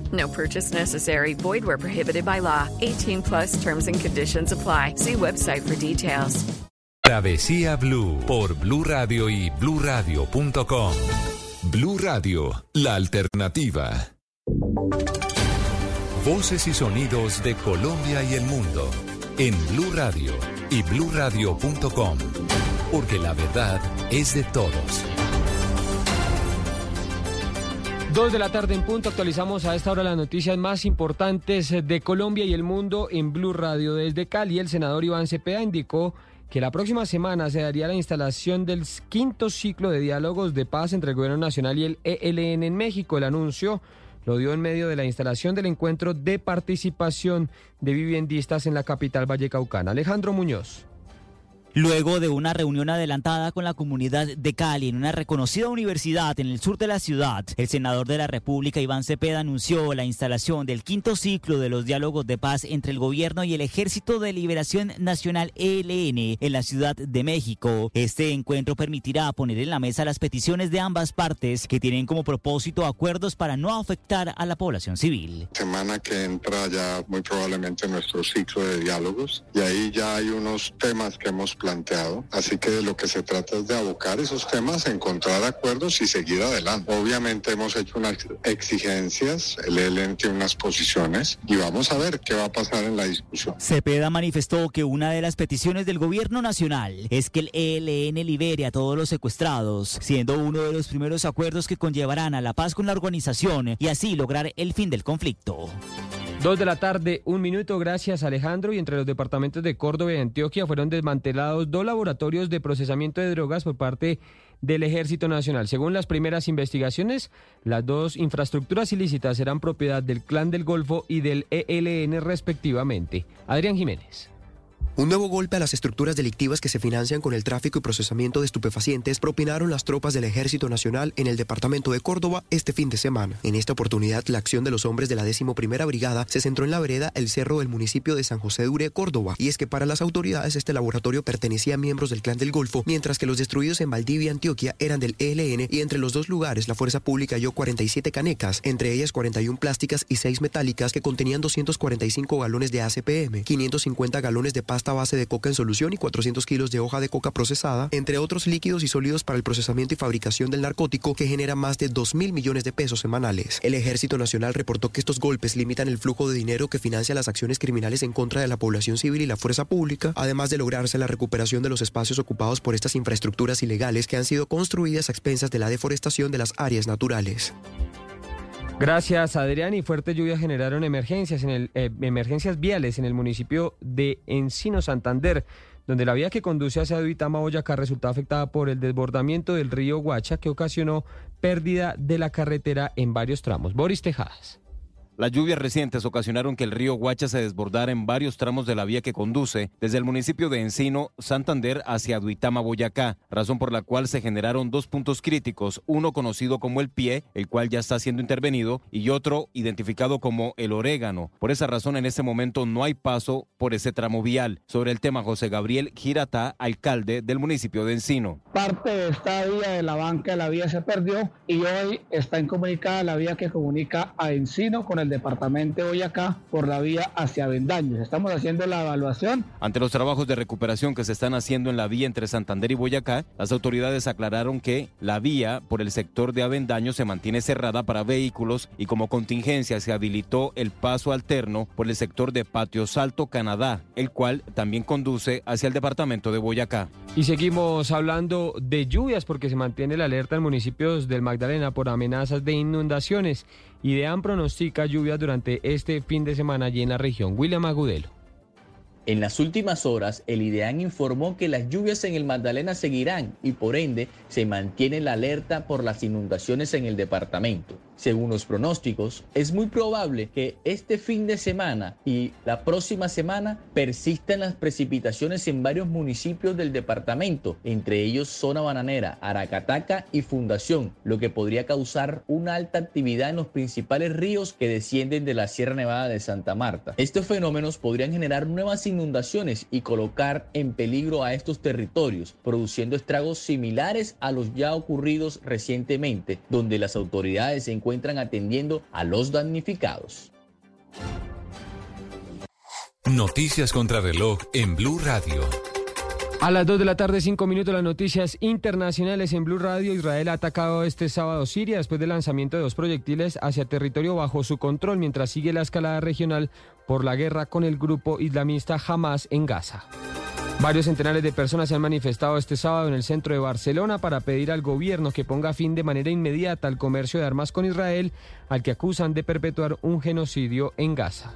No purchase necessary. Void where prohibited by law. 18 plus terms and conditions apply. See website for details. Travesía Blue por Blue Radio y BlueRadio.com. Blue Radio, la alternativa. Voces y sonidos de Colombia y el mundo en Blue Radio y BlueRadio.com, porque la verdad es de todos. Dos de la tarde en punto, actualizamos a esta hora las noticias más importantes de Colombia y el mundo en Blue Radio. Desde Cali, el senador Iván Cepeda indicó que la próxima semana se daría la instalación del quinto ciclo de diálogos de paz entre el Gobierno Nacional y el ELN en México. El anuncio lo dio en medio de la instalación del encuentro de participación de viviendistas en la capital vallecaucana. Alejandro Muñoz. Luego de una reunión adelantada con la comunidad de Cali en una reconocida universidad en el sur de la ciudad, el senador de la República Iván Cepeda anunció la instalación del quinto ciclo de los diálogos de paz entre el gobierno y el Ejército de Liberación Nacional ELN en la Ciudad de México. Este encuentro permitirá poner en la mesa las peticiones de ambas partes que tienen como propósito acuerdos para no afectar a la población civil. Semana que entra ya muy probablemente nuestro ciclo de diálogos y ahí ya hay unos temas que hemos planteado. Así que de lo que se trata es de abocar esos temas, encontrar acuerdos y seguir adelante. Obviamente hemos hecho unas exigencias, el ELN tiene unas posiciones y vamos a ver qué va a pasar en la discusión. Cepeda manifestó que una de las peticiones del gobierno nacional es que el ELN libere a todos los secuestrados, siendo uno de los primeros acuerdos que conllevarán a la paz con la organización y así lograr el fin del conflicto. Dos de la tarde, un minuto, gracias Alejandro. Y entre los departamentos de Córdoba y Antioquia fueron desmantelados dos laboratorios de procesamiento de drogas por parte del Ejército Nacional. Según las primeras investigaciones, las dos infraestructuras ilícitas eran propiedad del Clan del Golfo y del ELN respectivamente. Adrián Jiménez. Un nuevo golpe a las estructuras delictivas que se financian con el tráfico y procesamiento de estupefacientes propinaron las tropas del Ejército Nacional en el departamento de Córdoba este fin de semana. En esta oportunidad, la acción de los hombres de la 11 Brigada se centró en la vereda El Cerro del municipio de San José de Ure, Córdoba. Y es que para las autoridades este laboratorio pertenecía a miembros del Clan del Golfo, mientras que los destruidos en Valdivia, Antioquia, eran del ELN y entre los dos lugares la fuerza pública halló 47 canecas, entre ellas 41 plásticas y 6 metálicas que contenían 245 galones de ACPM, 550 galones de pasta base de coca en solución y 400 kilos de hoja de coca procesada, entre otros líquidos y sólidos para el procesamiento y fabricación del narcótico que genera más de 2 mil millones de pesos semanales. El Ejército Nacional reportó que estos golpes limitan el flujo de dinero que financia las acciones criminales en contra de la población civil y la fuerza pública, además de lograrse la recuperación de los espacios ocupados por estas infraestructuras ilegales que han sido construidas a expensas de la deforestación de las áreas naturales. Gracias, Adrián. Y fuertes lluvias generaron emergencias, en el, eh, emergencias viales en el municipio de Encino, Santander, donde la vía que conduce hacia Duitama, Boyacá, resultó afectada por el desbordamiento del río Guacha, que ocasionó pérdida de la carretera en varios tramos. Boris Tejadas. Las lluvias recientes ocasionaron que el río Guacha se desbordara en varios tramos de la vía que conduce desde el municipio de Encino, Santander, hacia Duitama, Boyacá, razón por la cual se generaron dos puntos críticos, uno conocido como el pie, el cual ya está siendo intervenido, y otro identificado como el orégano. Por esa razón, en este momento no hay paso por ese tramo vial. Sobre el tema, José Gabriel Giratá, alcalde del municipio de Encino. Parte de esta vía de la banca de la vía se perdió y hoy está incomunicada la vía que comunica a Encino con el departamento de Boyacá por la vía hacia Vendaños. Estamos haciendo la evaluación. Ante los trabajos de recuperación que se están haciendo en la vía entre Santander y Boyacá, las autoridades aclararon que la vía por el sector de Avendaño se mantiene cerrada para vehículos y como contingencia se habilitó el paso alterno por el sector de Patio Salto, Canadá, el cual también conduce hacia el departamento de Boyacá. Y seguimos hablando de lluvias porque se mantiene la alerta en municipios del Magdalena por amenazas de inundaciones. IDEAM pronostica lluvias durante este fin de semana allí en la región. William Agudelo. En las últimas horas, el IDEAN informó que las lluvias en el Magdalena seguirán y por ende se mantiene la alerta por las inundaciones en el departamento. Según los pronósticos, es muy probable que este fin de semana y la próxima semana persistan las precipitaciones en varios municipios del departamento, entre ellos Zona Bananera, Aracataca y Fundación, lo que podría causar una alta actividad en los principales ríos que descienden de la Sierra Nevada de Santa Marta. Estos fenómenos podrían generar nuevas inundaciones y colocar en peligro a estos territorios, produciendo estragos similares a los ya ocurridos recientemente, donde las autoridades se encuentran atendiendo a los damnificados. Noticias contra reloj en Blue Radio. A las 2 de la tarde, 5 minutos, las noticias internacionales en Blue Radio. Israel ha atacado este sábado Siria después del lanzamiento de dos proyectiles hacia territorio bajo su control, mientras sigue la escalada regional por la guerra con el grupo islamista Hamas en Gaza. Varios centenares de personas se han manifestado este sábado en el centro de Barcelona para pedir al gobierno que ponga fin de manera inmediata al comercio de armas con Israel, al que acusan de perpetuar un genocidio en Gaza.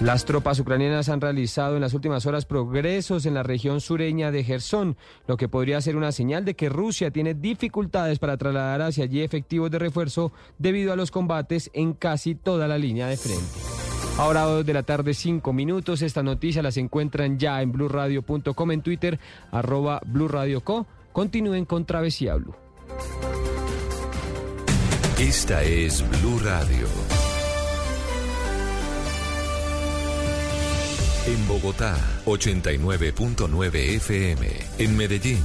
Las tropas ucranianas han realizado en las últimas horas progresos en la región sureña de Gerson, lo que podría ser una señal de que Rusia tiene dificultades para trasladar hacia allí efectivos de refuerzo debido a los combates en casi toda la línea de frente. Ahora dos de la tarde, cinco minutos. Esta noticia las encuentran ya en blurradio.com, en Twitter, arroba blurradioco. Continúen con Travesía Blue. Esta es Blue Radio. En Bogotá, 89.9 FM. En Medellín,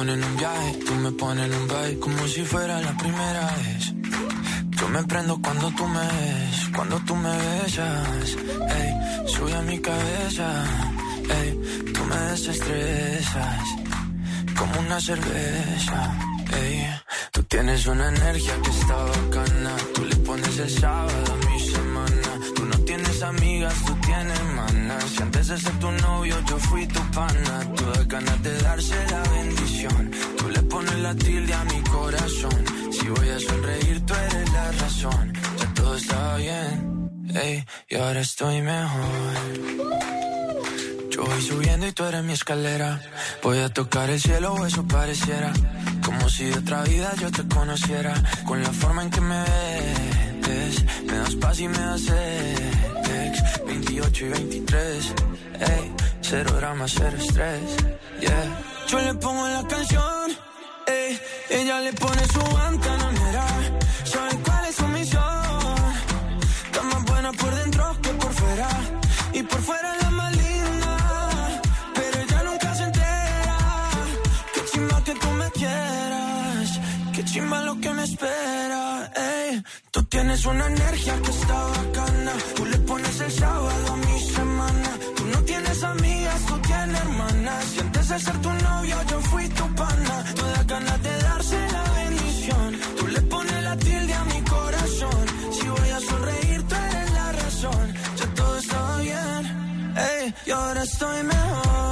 Tú me pones en un viaje, tú me pones un baile, como si fuera la primera vez. Yo me prendo cuando tú me ves, cuando tú me besas. Ey, sube a mi cabeza, ey, tú me desestresas, como una cerveza. Ey, tú tienes una energía que está bacana, tú le pones el sábado a mi semana. Tú no tienes amigas, tú tienes Si antes de ser tu novio yo fui tu pana, tú das ganas de darse la bendición. Tú le pones la tilde a mi corazón. Si voy a sonreír, tú eres la razón. Ya todo está bien, ey, y ahora estoy mejor. Yo voy subiendo y tú eres mi escalera. Voy a tocar el cielo o eso pareciera. Como si de otra vida yo te conociera. Con la forma en que me ves, me das paz y me das 28 y 23. Ey, cero drama, cero estrés. Yeah. Yo le pongo la canción, ey, ella le pone su guantanamera. Saben cuál es su misión. Está más buena por dentro que por fuera. Y por fuera es la más linda. Pero ella nunca se entera. Qué chimba que tú me quieras. Qué chimba lo que me espera tienes una energía que está bacana. Tú le pones el sábado a mi semana. Tú no tienes amigas, tú tienes hermanas. Y antes de ser tu novio, yo fui tu pana. Todas ganas de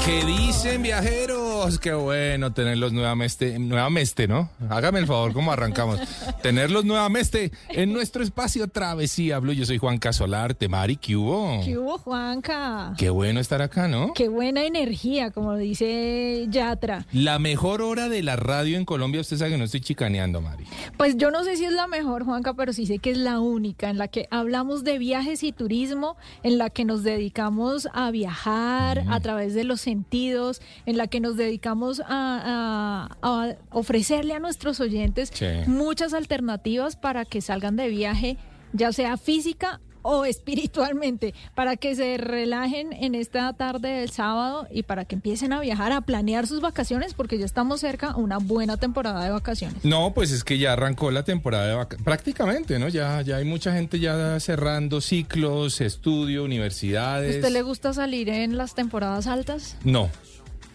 ¿Qué dicen viajeros? Qué bueno tenerlos nuevamente, nuevamente, ¿no? Hágame el favor, ¿cómo arrancamos? tenerlos nuevamente en nuestro espacio Travesía Blue. Yo soy Juan Casolarte, Mari, ¿qué hubo? ¿Qué hubo, Juanca? Qué bueno estar acá, ¿no? Qué buena energía, como dice Yatra. La mejor hora de la radio en Colombia, usted sabe que no estoy chicaneando, Mari. Pues yo no sé si es la mejor, Juanca, pero sí sé que es la única en la que hablamos de viajes y turismo, en la que nos dedicamos a viajar a través de los sentidos, en la que nos dedicamos a, a- a ofrecerle a nuestros oyentes Sí. muchas alternativas para que salgan de viaje, ya sea física o espiritualmente, para que se relajen en esta tarde del sábado y para que empiecen a viajar, a planear sus vacaciones, porque ya estamos cerca a una buena temporada de vacaciones. No, pues es que ya arrancó la temporada de vaca- prácticamente, ¿no? Ya, ya hay mucha gente ya cerrando ciclos, estudio, universidades. ¿Usted le gusta salir en las temporadas altas? No,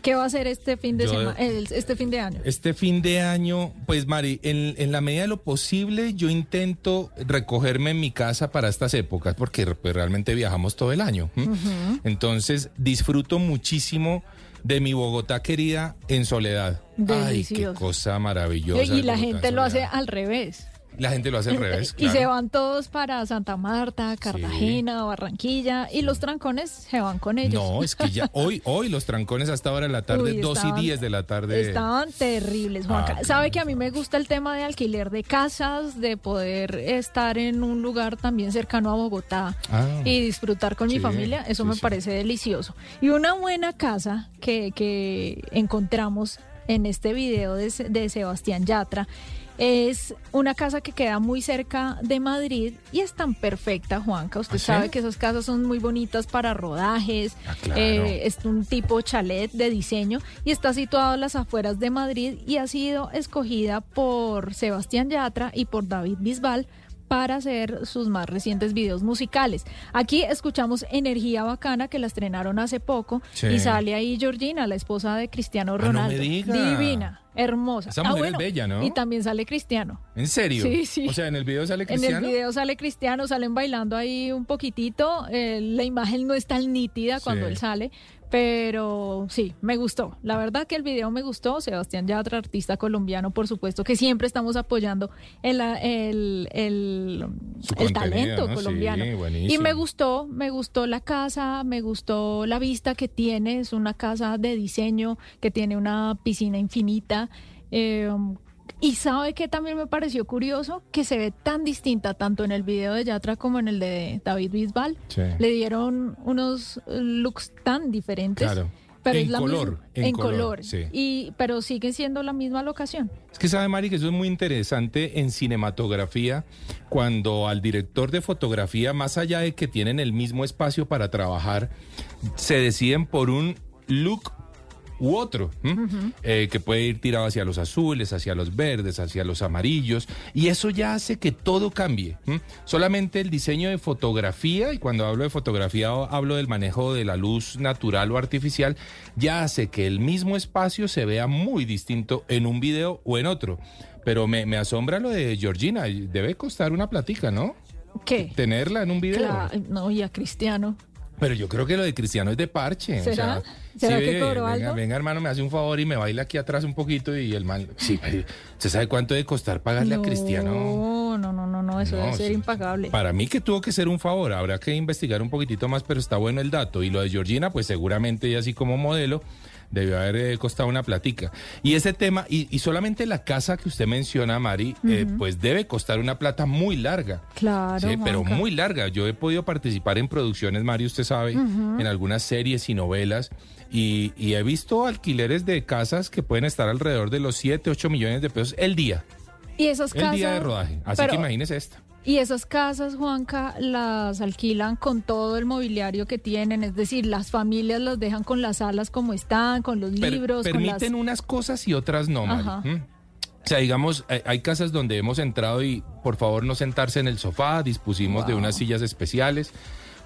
¿Qué va a hacer este fin de Yo- semana, este fin de año? Este fin de año, pues Mari, en, en la medida de lo posible yo intento recogerme en mi casa para estas épocas, porque pues, realmente viajamos todo el año. Entonces disfruto muchísimo de mi Bogotá querida en soledad. Ay, qué cosa maravillosa. y la gente lo hace al revés. La gente lo hace al revés. Y se van todos para Santa Marta, Cartagena, Barranquilla, y los trancones se van con ellos. No, es que ya hoy, hoy los trancones hasta ahora de la tarde, Uy, 2 estaban- y 10 de la tarde. Estaban terribles, Juanca. Ah, Sabe que a mí me gusta el tema de alquiler de casas, de poder estar en un lugar también cercano a Bogotá Ah. y disfrutar con mi familia. Eso sí, me parece delicioso. Y una buena casa que, que encontramos en este video de, de Sebastián Yatra es una casa que queda muy cerca de Madrid y es tan perfecta, Juanca. Usted ¿Ah, sí? sabe que esas casas son muy bonitas para rodajes. claro. eh, es un tipo chalet de diseño y está situado en las afueras de Madrid y ha sido escogida por Sebastián Yatra y por David Bisbal para hacer sus más recientes videos musicales. Aquí escuchamos Energía Bacana que la estrenaron hace poco Sí. y sale ahí Georgina, la esposa de Cristiano Ah, no me Ronaldo. diga. Divina, hermosa. Esa mujer es bella, ¿no? Y también sale Cristiano. ¿En serio? Sí, sí. O sea, en el video sale En Cristiano. el video sale Cristiano, salen bailando ahí un poquitito. eh, la imagen no es tan nítida cuando Sí. él sale, pero sí, me gustó. La verdad que el video me gustó. Sebastián Yatra, artista colombiano, por supuesto, que siempre estamos apoyando el, el, el, talento ¿no? colombiano. Sí, y me gustó, me gustó la casa, me gustó la vista que tiene. Es una casa de diseño que tiene una piscina infinita. eh, y sabe que también me pareció curioso que se ve tan distinta tanto en el video de Yatra como en el de David Bisbal. Sí. Le dieron unos eh, looks tan diferentes. Claro. Pero En es la color, misma- en en color, color. sí. Y, pero siguen siendo la misma locación. Es que sabe, Mari, que eso es muy interesante en cinematografía, cuando al director de fotografía, más allá de que tienen el mismo espacio para trabajar, se deciden por un look u otro. Eh, que puede ir tirado hacia los azules, hacia los verdes, hacia los amarillos, y eso ya hace que todo cambie. ¿m? Solamente el diseño de fotografía, y cuando hablo de fotografía hablo del manejo de la luz natural o artificial, ya hace que el mismo espacio se vea muy distinto en un video o en otro. Pero me, me asombra lo de Georgina, debe costar una platica, ¿no? ¿Qué? Tenerla en un video. Claro, no, y a Cristiano. Pero yo creo que lo de Cristiano es de parche. o ¿Será? sea, ¿Será sí, que cobró venga, algo? venga, hermano, me hace un favor y me baila aquí atrás un poquito y el man... Sí, pero ¿se sabe cuánto debe costar pagarle a Cristiano? No, no, no, no, no, eso No, debe ser sí. impagable. Para mí que tuvo que ser un favor, habrá que investigar un poquitito más, pero está bueno el dato. Y lo de Georgina, pues seguramente ella así como modelo debió haber eh, costado una platica. Y ese tema, y, y solamente la casa que usted menciona, Mari, eh, pues debe costar una plata muy larga. Claro, Sí, pero muy larga. Yo he podido participar en producciones, Mari, usted sabe, en algunas series y novelas. Y, y he visto alquileres de casas que pueden estar alrededor de los 7, 8 millones de pesos el día. Y esas El casas. día de rodaje. Así pero- que imagínese esta. Y esas casas, Juanca, las alquilan con todo el mobiliario que tienen, es decir, las familias las dejan con las salas como están, con los Per- libros, con las... permiten unas cosas y otras no, Mari. O sea, digamos, hay, hay casas donde hemos entrado y por favor no sentarse en el sofá, dispusimos de unas sillas especiales.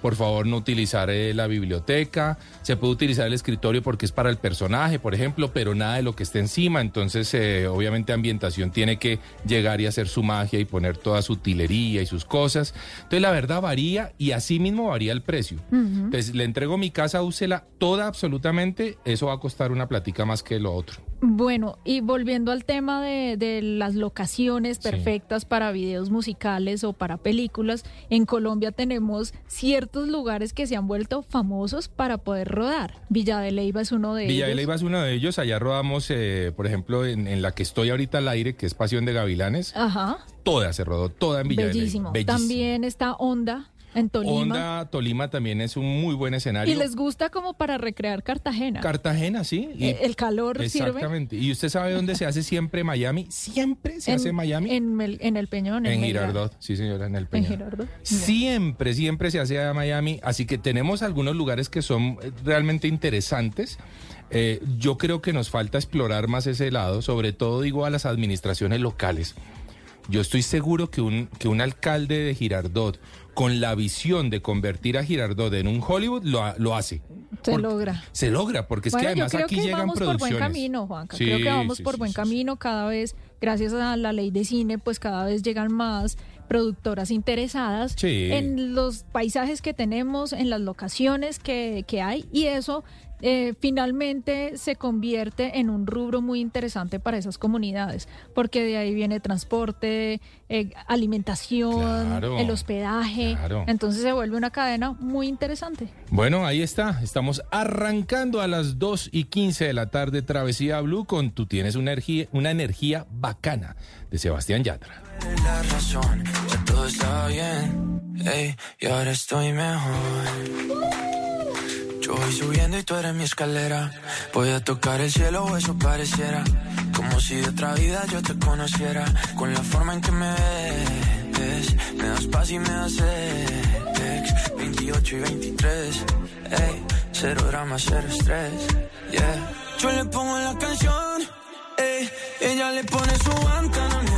Por favor, no utilizar eh, la biblioteca. Se puede utilizar el escritorio porque es para el personaje, por ejemplo, pero nada de lo que esté encima. Entonces, eh, obviamente, ambientación tiene que llegar y hacer su magia y poner toda su utilería y sus cosas. Entonces, la verdad varía y así mismo varía el precio. Entonces, le entrego mi casa, úsela toda absolutamente. Eso va a costar una platica más que lo otro. Bueno, y volviendo al tema de, de las locaciones perfectas para videos musicales o para películas, en Colombia tenemos ciertos lugares que se han vuelto famosos para poder rodar. Villa de Leyva es uno de Villa de ellos. Leyva es uno de ellos. Allá rodamos, eh, por ejemplo, en, en la que estoy ahorita al aire, que es Pasión de Gavilanes. Ajá, Toda se rodó, toda en Villa bellísimo. de Leyva. Bellísimo. También está Onda en Tolima. Honda Tolima también es un muy buen escenario. Y les gusta como para recrear Cartagena. Cartagena, sí. y- Eh, el calor sirve. Exactamente. ¿Y usted sabe dónde se hace siempre Miami? Siempre se hace Miami. En el, en el Peñón. En. Girardot, sí señora, en el En Peñón. Girardot. Siempre, siempre se hace a Miami, así que tenemos algunos lugares que son eh, realmente interesantes. Eh, yo creo que nos falta explorar más ese lado, sobre todo digo a las administraciones locales. Yo estoy seguro que un, que un alcalde de Girardot, con la visión de convertir a Girardot en un Hollywood, lo, lo hace. Se logra. Se logra, porque es Bueno, que además yo creo aquí que llegan vamos por buen camino, Juanca. Sí, creo que vamos sí, por sí, buen camino. Cada vez, gracias a la ley de cine, pues cada vez llegan más productoras interesadas en los paisajes que tenemos, en las locaciones que, que hay. Y eso eh, finalmente se convierte en un rubro muy interesante para esas comunidades. Porque de ahí viene transporte, eh, alimentación, Claro, el hospedaje. claro. Entonces se vuelve una cadena muy interesante. Bueno, ahí está. Estamos arrancando a las 2 y 15 de la tarde Travesía Blue con Tú tienes una energía, una energía bacana de Sebastián Yatra. la razón, ya todo está bien. Y ahora estoy mejor. Yo voy subiendo y tú eres mi escalera. Voy a tocar el cielo o eso pareciera. Como si de otra vida yo te conociera. Con la forma en que me ves, me das paz y me das ex. 28 y 23. Ey, cero drama, cero estrés. Yeah. Yo le pongo la canción. Ey, ella le pone su. ¿Sabe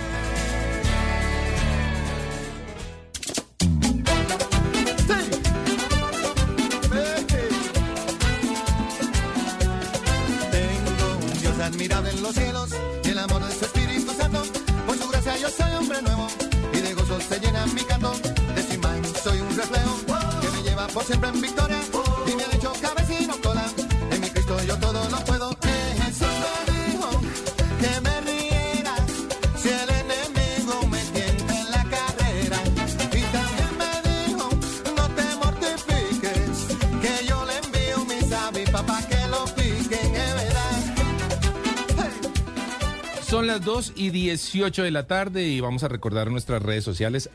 Las 2 y 18 de la tarde y vamos a recordar nuestras redes sociales.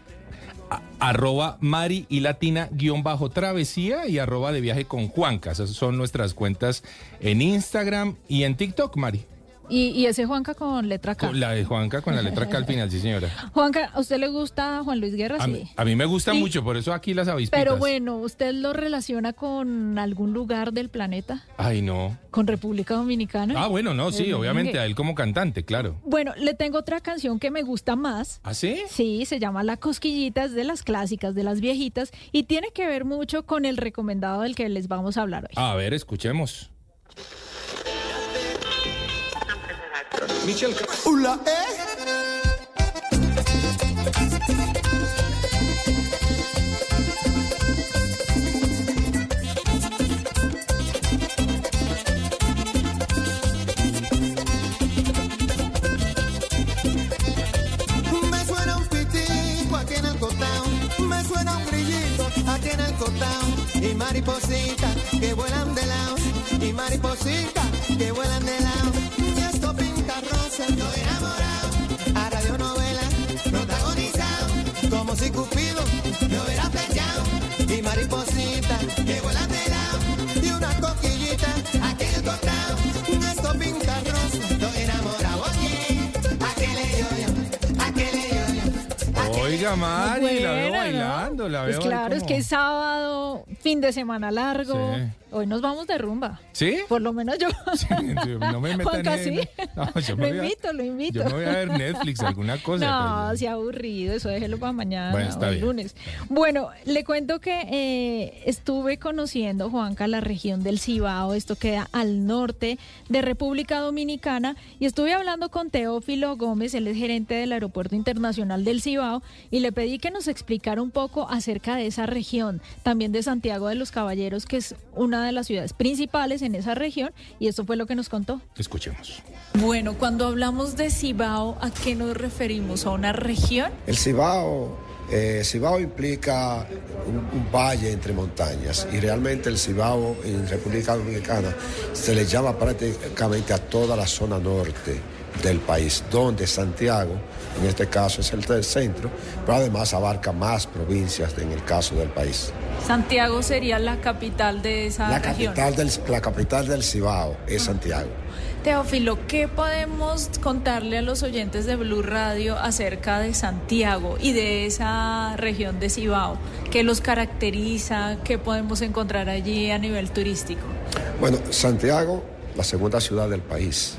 arroba Mari y Latina guion bajo travesía y arroba de viaje con Juanca. Esas son nuestras cuentas en Instagram y en TikTok, Mari. Y, y ese Juanca con letra K. La de Juanca con la letra K al final, sí señora. Juanca, ¿a usted le gusta Juan Luis Guerra? A, Sí. mí, a mí me gusta Sí. mucho, por eso aquí las avispitas. Pero bueno, ¿usted lo relaciona con algún lugar del planeta? Ay, no. ¿Con República Dominicana? Ah, bueno, no, sí, El obviamente merengue. a él como cantante, claro. Bueno, le tengo otra canción que me gusta más. ¿Ah, sí? Sí, se llama La Cosquillita, es de las clásicas, de las viejitas, y tiene que ver mucho con el recomendado del que les vamos a hablar hoy. A ver, escuchemos. El cotao, y maripositas que vuelan de lado, y maripositas que vuelan de lado, estoy enamorado, a radionovela protagonizado, como si Cupido me hubiera flechado, y maripositas que vuelan de lado, y una coquillita aquí en el cotao, esto pinta rosa, estoy enamorado aquí, aquele yo-yo, aquele yo-yo. Oiga, Mari, la veo bailando, la veo Pues claro, es que es sábado, fin de semana largo. Sí. Hoy nos vamos de rumba. ¿Sí? Por lo menos yo. No me metan Juanca, en... sí. No, yo Lo me a- invito, lo invito. Yo me voy a ver Netflix, alguna cosa. No, sea aburrido, eso déjelo para mañana Bueno, está o el bien. lunes. Bueno, le cuento que eh, estuve conociendo, Juanca, la región del Cibao, esto queda al norte de República Dominicana, y estuve hablando con Teófilo Gómez, él es gerente del Aeropuerto Internacional del Cibao, y le pedí que nos explicara un poco acerca de esa región, también de Santiago de los Caballeros, que es una de las ciudades principales en esa región, y esto fue lo que nos contó. Escuchemos. Bueno, cuando hablamos de Cibao, ¿a qué nos referimos? ¿A una región? El Cibao, eh, Cibao implica un, un valle entre montañas y realmente el Cibao en República Dominicana se le llama prácticamente a toda la zona norte del país, donde Santiago, en este caso es el del centro, pero además abarca más provincias en el caso del país. Santiago sería la capital de esa La región. capital del, la capital del Cibao es Santiago. Teófilo, ¿qué podemos contarle a los oyentes de Blue Radio acerca de Santiago y de esa región de Cibao? ¿Qué los caracteriza? ¿Qué podemos encontrar allí a nivel turístico? Bueno, Santiago, la segunda ciudad del país,